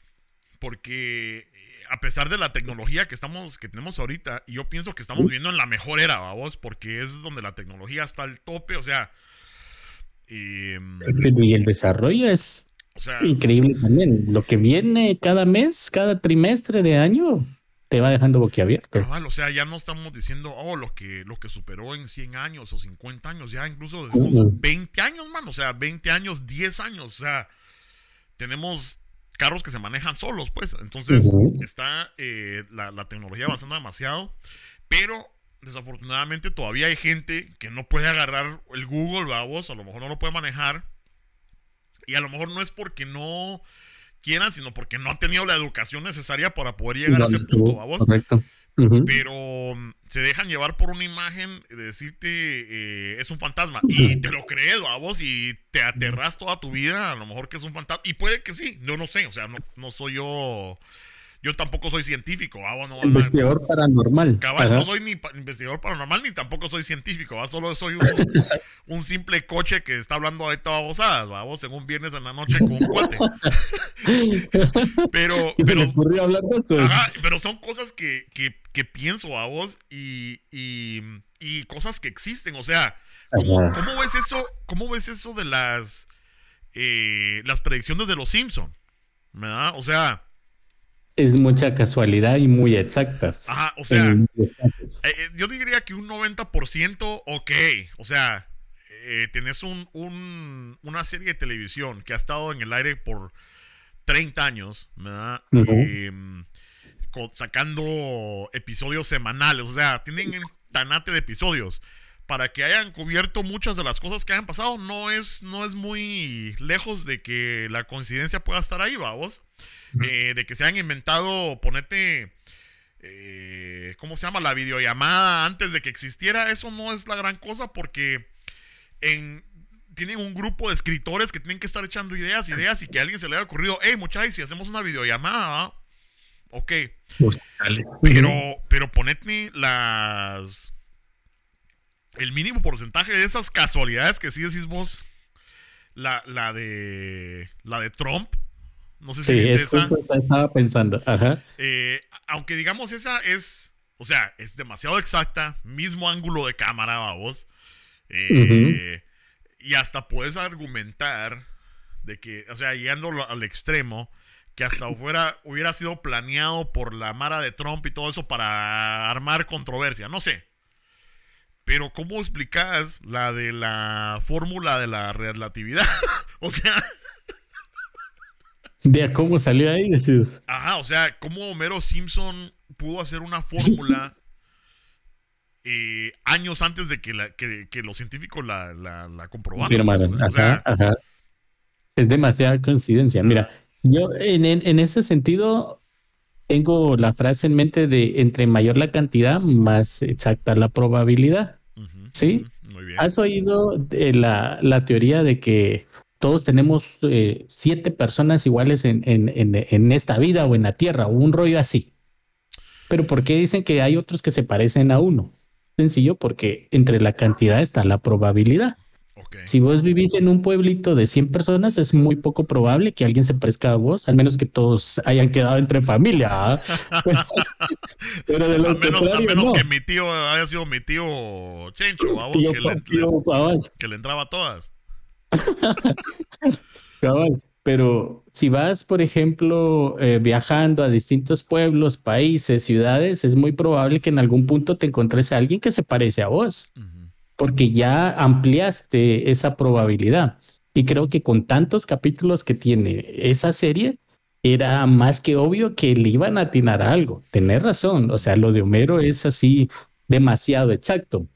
Porque eh, a pesar de la tecnología que estamos que tenemos ahorita, yo pienso que estamos viviendo en la mejor era, vamos, porque es donde la tecnología está al tope, o sea, em, y el desarrollo es increíble también. Lo que viene cada mes, cada trimestre de año, te va dejando boquiabierto. o sea, ya no estamos diciendo, oh, lo que, lo que superó en 100 años o 50 años, ya incluso decimos 20 años, man, o sea, 20 años, 10 años, o sea, tenemos carros que se manejan solos, pues, entonces está eh, la, tecnología avanzando demasiado, pero desafortunadamente todavía hay gente que no puede agarrar el Google, vamos, a lo mejor no lo puede manejar, y a lo mejor no es porque no quieran, sino porque no ha tenido la educación necesaria para poder llegar a ese punto, ¿a Pero mm, se dejan llevar por una imagen de decirte eh, es un fantasma. Y te lo crees a vos y te aterras toda tu vida a lo mejor que es un fantasma. Y puede que sí, yo no sé, o sea, no, no soy yo yo tampoco soy científico. investigador paranormal. no soy ni investigador paranormal ni tampoco soy científico. Solo soy [laughs] un, simple coche que está hablando de todas babosadas. En un viernes en la noche con un cuate. [laughs] pero, pero, pero son cosas que, que, pienso a vos y, y, cosas que existen. O sea, ¿cómo, ves eso? ¿Cómo ves eso de las, eh, las predicciones de los Simpsons? ¿Verdad? O sea es mucha casualidad y muy exactas. Ajá, o sea, eh, eh, yo diría que un 90% ok. O sea, eh, tienes un, una serie de televisión que ha estado en el aire por 30 años, ¿verdad? Em, sacando episodios semanales, o sea, tienen un tanate de episodios. Para que hayan cubierto muchas de las cosas que hayan pasado, no es, no es muy lejos de que la coincidencia pueda estar ahí, vamos. Eh, de que se han inventado, ponete, eh, ¿cómo se llama? La videollamada antes de que existiera, eso no es la gran cosa porque en, tienen un grupo de escritores que tienen que estar echando ideas, ideas y que a alguien se le haya ocurrido, hey muchachos, si hacemos una videollamada, ok. Pues, pero, pero ponete las... El mínimo porcentaje de esas casualidades que sí decís vos, la, la de la de Trump, no sé si sí, estaba pensando. Eh, aunque digamos esa es, o sea, es demasiado exacta, mismo ángulo de cámara, vamos. Eh, y hasta puedes argumentar de que, o sea, llegando al extremo, que hasta [coughs] fuera, hubiera sido planeado por la Mara de Trump y todo eso para armar controversia, no sé. Pero ¿cómo explicas la de la fórmula de la relatividad? [laughs] o sea, de cómo salió ahí, decís. Ajá, o sea, cómo Homero Simpson pudo hacer una fórmula [laughs] eh, años antes de que, los científicos la, la, comprobaran. ajá, ajá. Es demasiada coincidencia. Mira, yo en, en, ese sentido tengo la frase en mente de entre mayor la cantidad, más exacta la probabilidad. ¿Sí? Muy bien. ¿Has oído la, la teoría de que todos tenemos eh, siete personas iguales en, en, esta vida o en la tierra, o un rollo así. Pero ¿por qué dicen que hay otros que se parecen a uno? Sencillo, porque entre la cantidad está la probabilidad. Si vos vivís en un pueblito de 100 personas, es muy poco probable que alguien se parezca a vos, al menos que todos hayan quedado entre familia. ¿ah? [laughs] Pero de lo a menos, a menos que mi tío haya sido mi tío Chencho, que, le, que le entraba a todas. [laughs] Pero si vas, por ejemplo, eh, viajando a distintos pueblos, países, ciudades, es muy probable que en algún punto te encontres a alguien que se parece a vos, porque ya ampliaste esa probabilidad. Y creo que con tantos capítulos que tiene esa serie, era más que obvio que le iban a atinar a algo. Tener razón, o sea, lo de Homero es así demasiado exacto.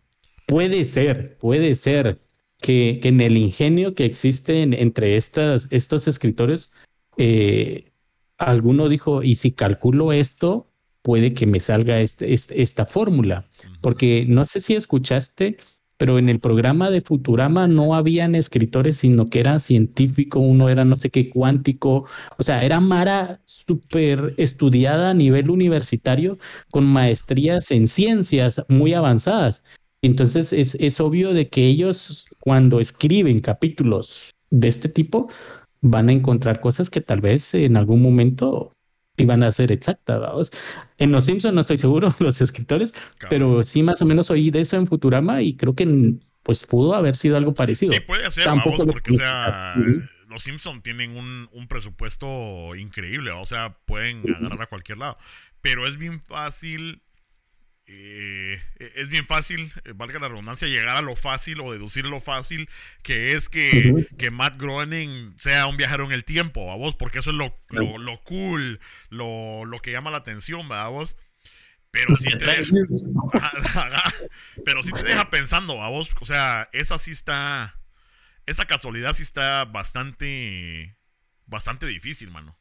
Puede ser, puede ser que, en el ingenio que existe entre estas, estos escritores, eh, alguno dijo, y si calculo esto, puede que me salga este, este, esta fórmula. Porque no sé si escuchaste pero en el programa de Futurama no habían escritores, sino que era científico, uno era no sé qué cuántico, o sea, era Mara súper estudiada a nivel universitario con maestrías en ciencias muy avanzadas. Entonces es, es obvio de que ellos cuando escriben capítulos de este tipo van a encontrar cosas que tal vez en algún momento iban a ser exactas. ¿vamos? En Los Simpsons no estoy seguro, [laughs] los escritores, pero sí más o menos oí de eso en Futurama y creo que pues pudo haber sido algo parecido. Sí, puede ser, vamos, porque o sea, los Simpsons tienen un, un, presupuesto increíble, o sea, pueden agarrar a cualquier lado, pero es bien fácil eh, es bien fácil, eh, valga la redundancia, llegar a lo fácil o deducir lo fácil, que es que, que Matt Groening sea un viajero en el tiempo, a vos, porque eso es lo, lo, cool, lo, lo, que llama la atención, ¿verdad vos? Pero sí te deja, [laughs] pero sí te deja pensando, a vos, o sea, esa sí está, esa casualidad sí está bastante, bastante difícil, mano.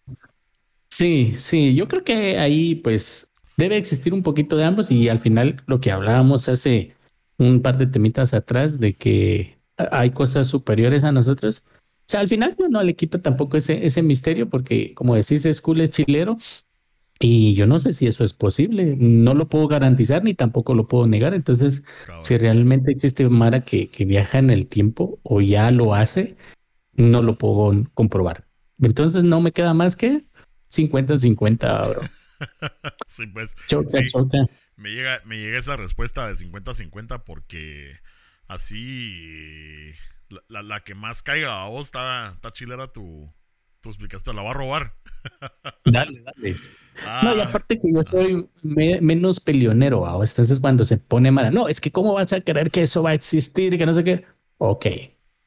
Sí, sí, yo creo que ahí pues debe existir un poquito de ambos y al final lo que hablábamos hace un par de temitas atrás de que hay cosas superiores a nosotros. O sea, al final yo no le quito tampoco ese, ese misterio porque como decís, es cool, es chilero y yo no sé si eso es posible. No lo puedo garantizar ni tampoco lo puedo negar. Entonces, si realmente existe Mara que, que viaja en el tiempo o ya lo hace, no lo puedo comprobar. Entonces no me queda más que 50-50, bro. [laughs] sí, pues. Me llega, me llega esa respuesta de 50-50 porque así la, que más caiga a vos está, está chilera tu, tu explicaste, la va a robar. [laughs] dale, dale. no, y ah. aparte que yo soy menos peleonero, ¿va? entonces cuando se pone mala, no, es que cómo vas a creer que eso va a existir y que no sé qué. Ok,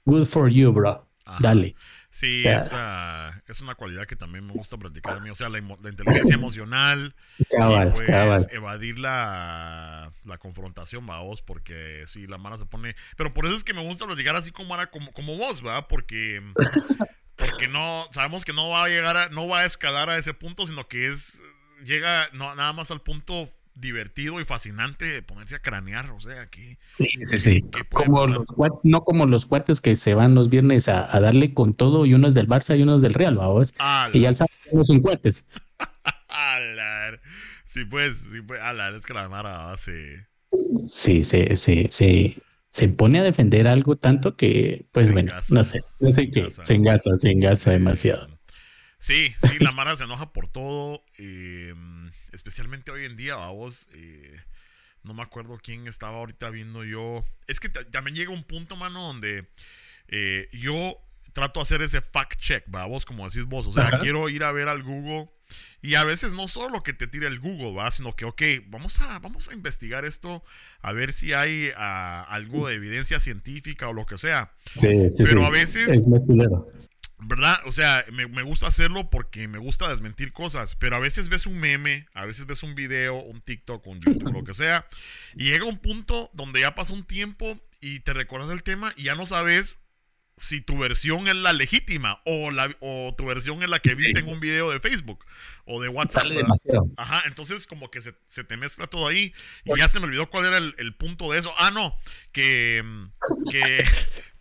good for you, bro. Dale. Sí, esa es una cualidad que también me gusta practicar a mí. O sea, la, inteligencia emocional y pues evadir la, la confrontación, va vos, porque si la mara se pone. Pero por eso es que me gusta platicar así como, como, como vos, ¿verdad? Porque. [laughs] Porque no, sabemos que no va a llegar a, no va a escalar a ese punto, sino que es, llega no, nada más al punto divertido y fascinante ponerse a cranear, o sea, que... Sí, sí, sí. Como los, no como los cuates que se van los viernes a, darle con todo y uno es del Barça y uno es del Real, vamos. Y ya sabemos son cuates. [laughs] sí, pues, sí, pues, alar, es que la Mara hace... Sí, sí, sí, sí. Se pone a defender algo tanto que, pues bueno, no sé, no sé qué, se engasa, se engasa demasiado. Sí, sí, la Mara se enoja por todo. Eh, especialmente hoy en día, vamos, eh, no me acuerdo quién estaba ahorita viendo yo. Es que también llega un punto, mano, donde eh, yo trato de hacer ese fact check, vamos, como decís vos. O sea, quiero ir a ver al Google. Y a veces no solo lo que te tira el Google, ¿va? sino que, ok, vamos a, vamos a investigar esto, a ver si hay ah, algo de evidencia científica o lo que sea. Sí, sí, Pero a veces ¿Verdad? O sea, me, gusta hacerlo porque me gusta desmentir cosas, pero a veces ves un meme, a veces ves un video, un TikTok, un YouTube, lo que sea, y llega un punto donde ya pasa un tiempo y te recuerdas del tema y ya no sabes si tu versión es la legítima o, la, o tu versión es la que viste en un video de Facebook o de WhatsApp. Ajá, entonces como que se, te mezcla todo ahí y ya se me olvidó cuál era el, punto de eso. Ah, no, que,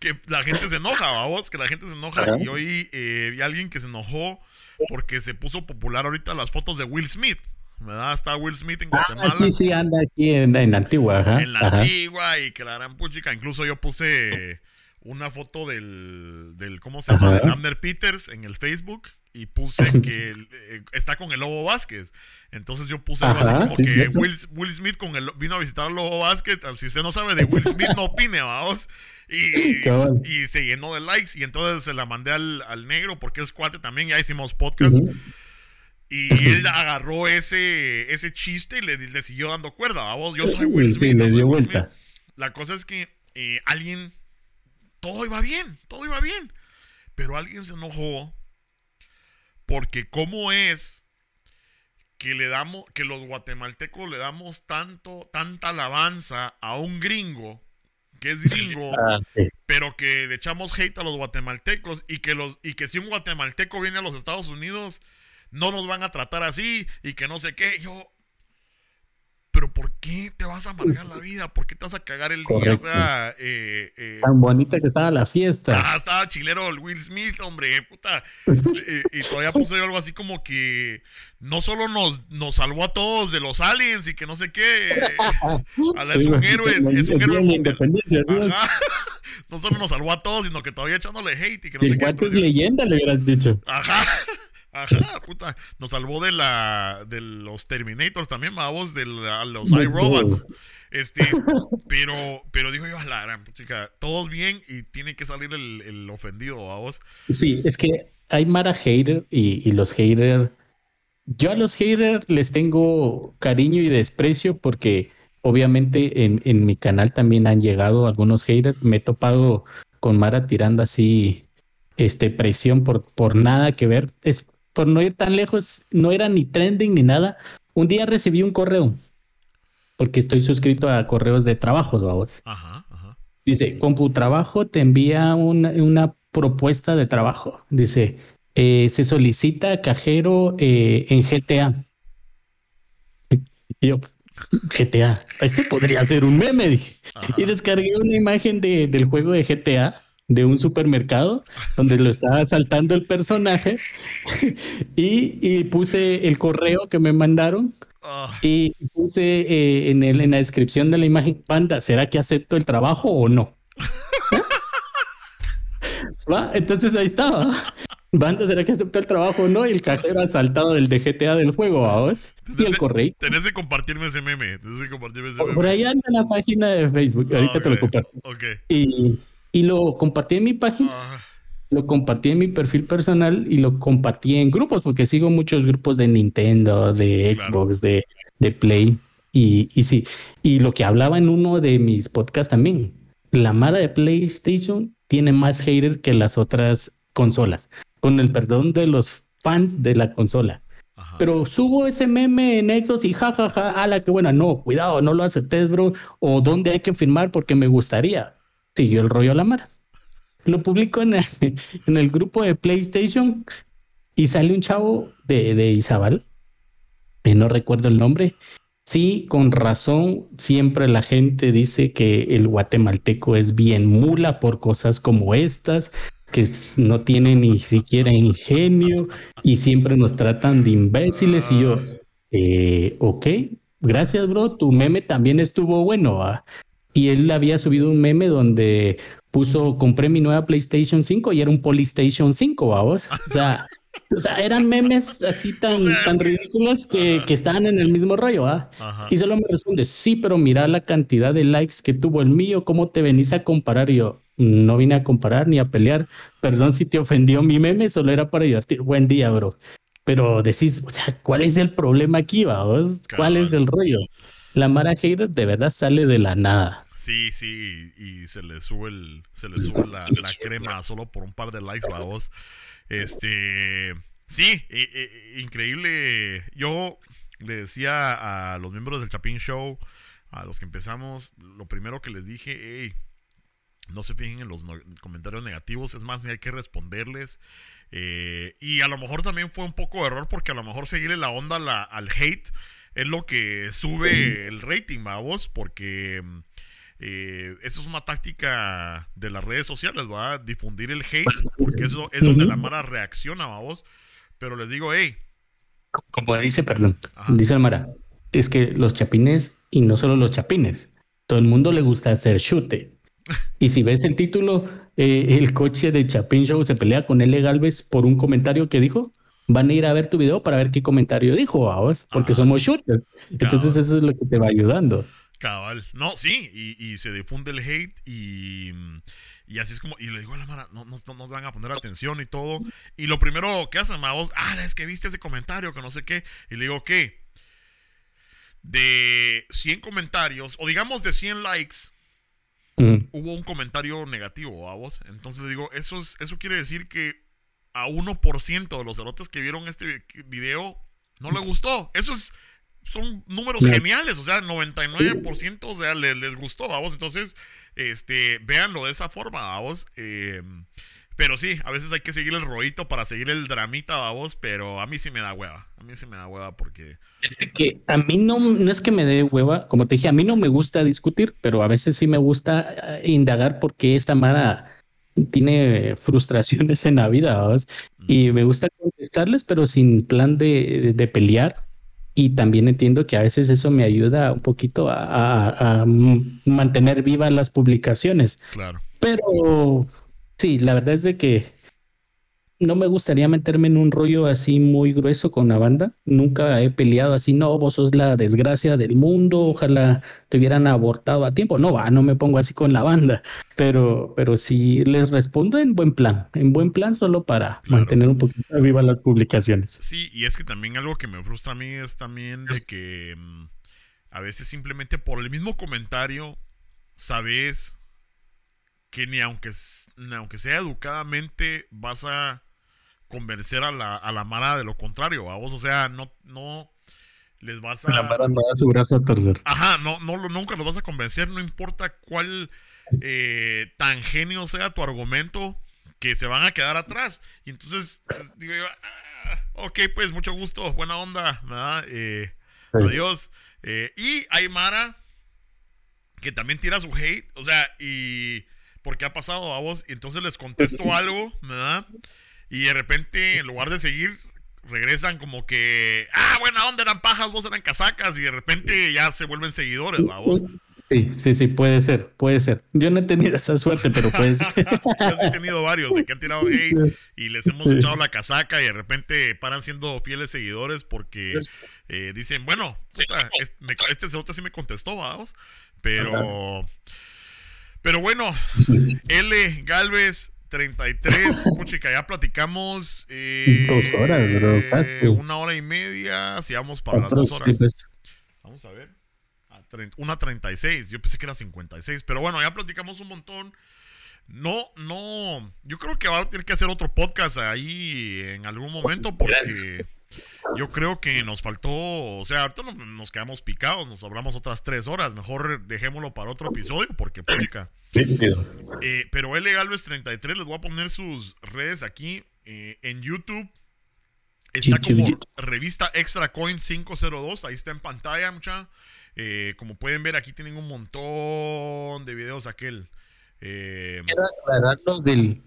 que, la gente se enoja, vamos, que la gente se enoja. Y hoy eh, vi a alguien que se enojó porque se puso popular ahorita las fotos de Will Smith. ¿verdad? Está Will Smith en ah, Guatemala. sí, sí, anda aquí en, en Antigua. Ajá, en la Antigua y que la gran puchica. Incluso yo puse una foto del, del ¿cómo se llama? Del Abner Peters en el Facebook y puse [laughs] que eh, está con el Lobo Vázquez. Entonces yo puse algo así como que Will, Smith con el, vino a visitar al Lobo Vázquez. Si usted no sabe de Will Smith, no opine, vamos. Y, y, [laughs] se llenó de likes. Y entonces se la mandé al, al negro porque es cuate también. Ya hicimos podcast. Y [laughs] él agarró ese, ese chiste y le, siguió dando cuerda. ¿vamos? Yo soy Will Smith. Sí, le dio vuelta. La cosa es que eh, alguien. Todo iba bien, todo iba bien. Pero alguien se enojó porque cómo es que le damos, que los guatemaltecos le damos tanto, tanta alabanza a un gringo, que es gringo, ah, pero que le echamos hate a los guatemaltecos y que los, y que si un guatemalteco viene a los Estados Unidos, no nos van a tratar así y que no sé qué. Yo, pero ¿por qué te vas a amargar la vida? ¿Por qué te vas a cagar el día? O sea, eh, eh, tan bonita que estaba la fiesta. Ah, estaba chilero el Will Smith, hombre, puta. y, todavía puse algo así como que no solo nos, nos salvó a todos de los aliens y que no sé qué. es un héroe, es un héroe independencia, [laughs] No solo nos salvó a todos, sino que todavía echándole hate y que no sé qué. es leyenda, le hubieras dicho. Ajá. Ajá, puta. Nos salvó de la de los Terminators también, vamos, de los iRobots. Este, [laughs] pero, pero digo yo, a la gran chica, todos bien y tiene que salir el, ofendido, vamos. Sí, es que hay Mara hater y, los haters. Yo a los haters les tengo cariño y desprecio porque obviamente en, en mi canal también han llegado algunos haters. Me he topado con Mara tirando así este presión por, por nada que ver. Es por no ir tan lejos, no era ni trending ni nada. Un día recibí un correo, porque estoy suscrito a correos de trabajo, vamos. Ajá, ajá. Dice, CompuTrabajo te envía una, propuesta de trabajo. Dice, eh, se solicita cajero eh, en GTA. Y yo, GTA, este podría ser un meme, dije. Y descargué una imagen de, del juego de GTA de un supermercado donde lo estaba saltando el personaje [laughs] y, puse el correo que me mandaron ah. y puse eh, en, el, en la descripción de la imagen, panda, ¿será que acepto el trabajo o no? [laughs] ¿Va? Entonces ahí estaba. Banda, ¿será que aceptó el trabajo o no? Y el cajero ha saltado del DGTA del juego, vamos. Y el correo. Tenés que compartirme ese meme. Tenés que compartirme ese meme. Por ahí anda la página de Facebook. Ahorita te lo comparto. Ok. Y y lo compartí en mi página, lo compartí en mi perfil personal y lo compartí en grupos, porque sigo muchos grupos de Nintendo, de Xbox, de, de Play. Y, y sí, y lo que hablaba en uno de mis podcasts también, la mara de PlayStation tiene más hater que las otras consolas, con el perdón de los fans de la consola. Pero subo ese meme en Xbox y jajaja, ja, ja, ala, qué buena. No, cuidado, no lo aceptes, bro. O dónde hay que firmar porque me gustaría siguió el rollo a la mar. Lo publico [laughs] en el, grupo de PlayStation y sale un chavo de, de Izabal, que no recuerdo el nombre. Sí, con razón, siempre la gente dice que el guatemalteco es bien mula por cosas como estas, que no tiene ni siquiera ingenio y siempre nos tratan de imbéciles. Y yo, eh, ok, gracias, bro. Tu meme también estuvo bueno y él había subido un meme donde puso, compré mi nueva PlayStation 5 y era un Polystation 5, vamos. O sea, o sea, eran memes así [laughs] tan, tan ridículos que, que, estaban en el mismo rollo, ¿ah? Y solo me responde, sí, pero mira la cantidad de likes que tuvo el mío, ¿cómo te venís a comparar? Y yo, no vine a comparar ni a pelear. Perdón si te ofendió mi meme, solo era para divertir. Buen día, bro. Pero decís, o sea, ¿cuál es el problema aquí, vamos? ¿Cuál es el rollo? La Mara Hater de verdad sale de la nada. Sí, sí, y se le sube el, se le sube la, crema solo por un par de likes, vamos. Este, sí, increíble. Yo le decía a los miembros del Chapin Show, a los que empezamos, lo primero que les dije, hey, no se fijen en los comentarios negativos, es más, ni hay que responderles. Eh, y a lo mejor también fue un poco de error porque a lo mejor seguirle la onda al hate es lo que sube el rating, vos, porque eh, eso es una táctica de las redes sociales, va a difundir el hate, porque eso es donde la Mara reacciona, vos. Pero les digo, hey. Como dice, perdón, dice el Mara, es que los chapines, y no solo los chapines, todo el mundo le gusta hacer chute. [laughs] Y si ves el título, eh, el coche de Chapin Show se pelea con L. Galvez por un comentario que dijo. Van a ir a ver tu video para ver qué comentario dijo, vamos, porque somos shooters. Entonces, eso es lo que te va ayudando. Cabal. No, sí, y, se difunde el hate y, y, así es como, y le digo a la Mara, no, nos van a poner atención y todo. Y lo primero que hacen, vos, ah, es que viste ese comentario, que no sé qué. Y le digo, ¿qué? De 100 comentarios, o digamos de 100 likes, hubo un comentario negativo a vos. Entonces le digo, eso, es, eso quiere decir que a 1% de los cerotes que vieron este video no le gustó. Eso es, son números geniales, o sea, 99% o sea, les, les, gustó, vamos. Entonces, este, véanlo de esa forma, vamos. Eh, pero sí, a veces hay que seguir el rollito para seguir el dramita, vamos, pero a mí sí me da hueva. A mí sí me da hueva porque... Que a mí no, no es que me dé hueva, como te dije, a mí no me gusta discutir, pero a veces sí me gusta eh, indagar porque esta mara tiene frustraciones en la vida, ¿vamos? Y me gusta contestarles, pero sin plan de, de, pelear. Y también entiendo que a veces eso me ayuda un poquito a, a mantener vivas las publicaciones. Claro. Pero Sí, la verdad es de que no me gustaría meterme en un rollo así muy grueso con la banda. Nunca he peleado así, no, vos sos la desgracia del mundo, ojalá te hubieran abortado a tiempo. No va, no me pongo así con la banda, pero, pero sí les respondo en buen plan, en buen plan solo para mantener un poquito viva las publicaciones. Sí, y es que también algo que me frustra a mí es también de que mm, a veces simplemente por el mismo comentario sabes que ni aunque, aunque sea educadamente vas a convencer a la, a la Mara de lo contrario, vos, o sea, no, no les vas a... La Mara no da su brazo a torcer. Ajá, no, no, nunca los vas a convencer, no importa cuál eh, tan genio sea tu argumento, que se van a quedar atrás. Y entonces, pues, digo yo, ah, ok, pues mucho gusto, buena onda, ¿verdad? Eh, Adiós. Eh, y hay Mara que también tira su hate, o sea, y ¿por qué ha pasado a vos? Y entonces les contesto algo, ¿verdad? Y de repente, en lugar de seguir, regresan como que, ah, buena onda, eran pajas, vos eran casacas, y de repente ya se vuelven seguidores, ¿verdad? Vos? Sí, sí, sí, puede ser, puede ser. Yo no he tenido esa suerte, pero puede ser. [laughs] Yo sí he tenido varios de que han tirado y les hemos echado la casaca y de repente paran siendo fieles seguidores porque eh, dicen, bueno, este, este sí me contestó, vamos. Pero... Pero bueno, L. Galvez 33, puchica, ya platicamos. Eh, dos horas, bro, Una hora y media, si vamos para las dos horas. Pues. Vamos a ver. una 36, yo pensé que era 56, pero bueno, ya platicamos un montón. No, no, yo creo que va a tener que hacer otro podcast ahí en algún momento porque yo creo que nos faltó, o sea, ahorita nos quedamos picados, nos hablamos otras tres horas, mejor dejémoslo para otro episodio porque pública. Eh, pero L. Galvez 33, les voy a poner sus redes aquí eh, en YouTube. Está como revista Extra Coin 502, ahí está en pantalla, mucha. Eh, como pueden ver, aquí tienen un montón de videos aquel. Eh, Quiero aclararlo del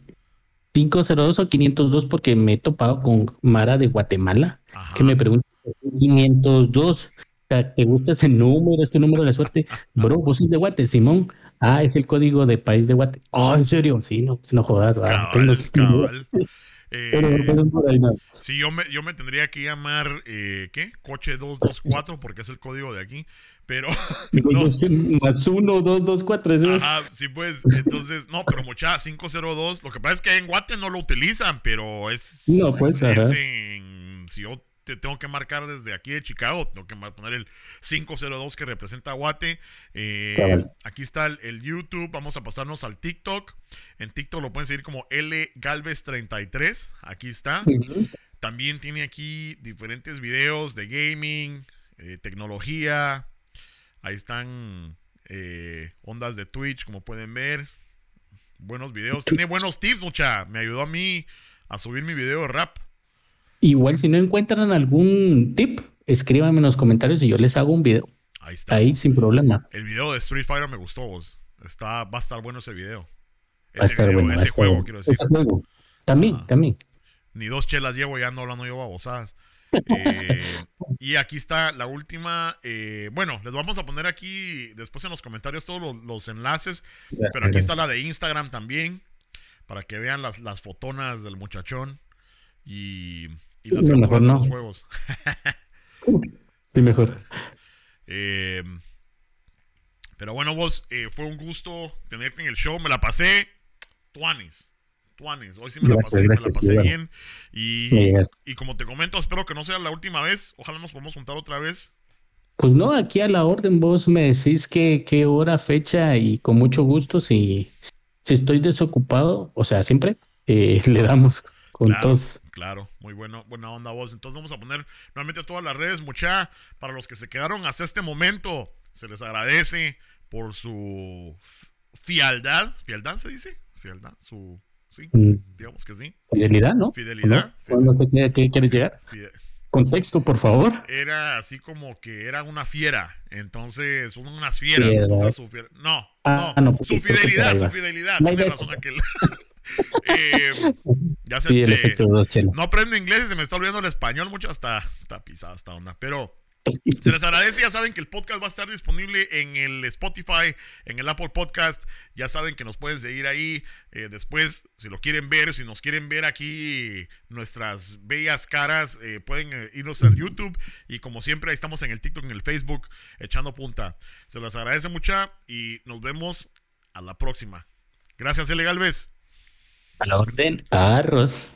502 o 502 porque me he topado con Mara de Guatemala que me pregunta 502. ¿Te gusta ese número, este número de la suerte? Bro, vos sos de Guate, Simón. Ah, es el código de país de Guate. Oh, ¿en serio? Sí, no, pues no jodas. Eh, sí, yo me, yo me tendría que llamar, eh, ¿qué? Coche 224 porque es el código de aquí. Pero. [laughs] Más 1, 2, 2, 4. Ajá, sí, pues. Entonces, no, pero mucha 502. Lo que pasa es que en Guate no lo utilizan, pero es. No, pues, es en, si yo te tengo que marcar desde aquí de Chicago, tengo que poner el 502 que representa a Guate. Eh, aquí está el, YouTube, vamos a pasarnos al TikTok. En TikTok lo pueden seguir como L Galvez 33, aquí está. También tiene aquí diferentes videos de gaming, eh, tecnología. Ahí están eh, ondas de Twitch, como pueden ver. Buenos videos. Tiene buenos tips, mucha. Me ayudó a mí a subir mi video de rap. Igual si no encuentran algún tip, escríbanme en los comentarios y yo les hago un video. Ahí está. Ahí sin problema. El video de Street Fighter me gustó. Está, va a estar bueno ese video. va a estar bueno. Ese juego, quiero decir. También, también. Ni dos chelas llevo ya no hablando yo babosadas. [laughs] Eh, y aquí está la última. Eh, bueno, les vamos a poner aquí después en los comentarios todos los, enlaces. pero aquí está la de Instagram también. Para que vean las, las fotonas del muchachón. Y, y las mejor no. los juegos. [laughs] sí, mejor. Eh, pero bueno, vos, fue un gusto tenerte en el show. Me la pasé. Tuanis. Hoy sí me la pasé, bien. Y, como te comento, espero que no sea la última vez. Ojalá nos podamos juntar otra vez. Pues no, aquí a la orden vos me decís qué, qué hora, fecha y con mucho gusto si, si estoy desocupado, o sea, siempre eh, [laughs] le damos con claro, todos. Claro, muy bueno, buena onda vos. Entonces vamos a poner nuevamente todas las redes, mucha, para los que se quedaron hasta este momento, se les agradece por su fialdad, fialdad se dice, fialdad, su Sí, mm. digamos que sí. Fidelidad, ¿no? Fidelidad. No, sé qué, quieres llegar. Contexto, por favor. Era así como que era una fiera. Entonces, son unas fieras. Entonces, su No, ah, no. su fidelidad, su fidelidad. Tiene razón aquel. [laughs] eh, ya se, se no aprendo inglés y se me está olvidando el español mucho hasta, está pisada esta onda. Pero se les agradece, ya saben que el podcast va a estar disponible en el Spotify, en el Apple Podcast. Ya saben que nos pueden seguir ahí. Eh, después, si lo quieren ver, si nos quieren ver aquí nuestras bellas caras, eh, pueden irnos al YouTube. Y como siempre, ahí estamos en el TikTok, en el Facebook, echando punta. Se les agradece mucho y nos vemos a la próxima. Gracias, Ele Galvez. A la orden, arroz.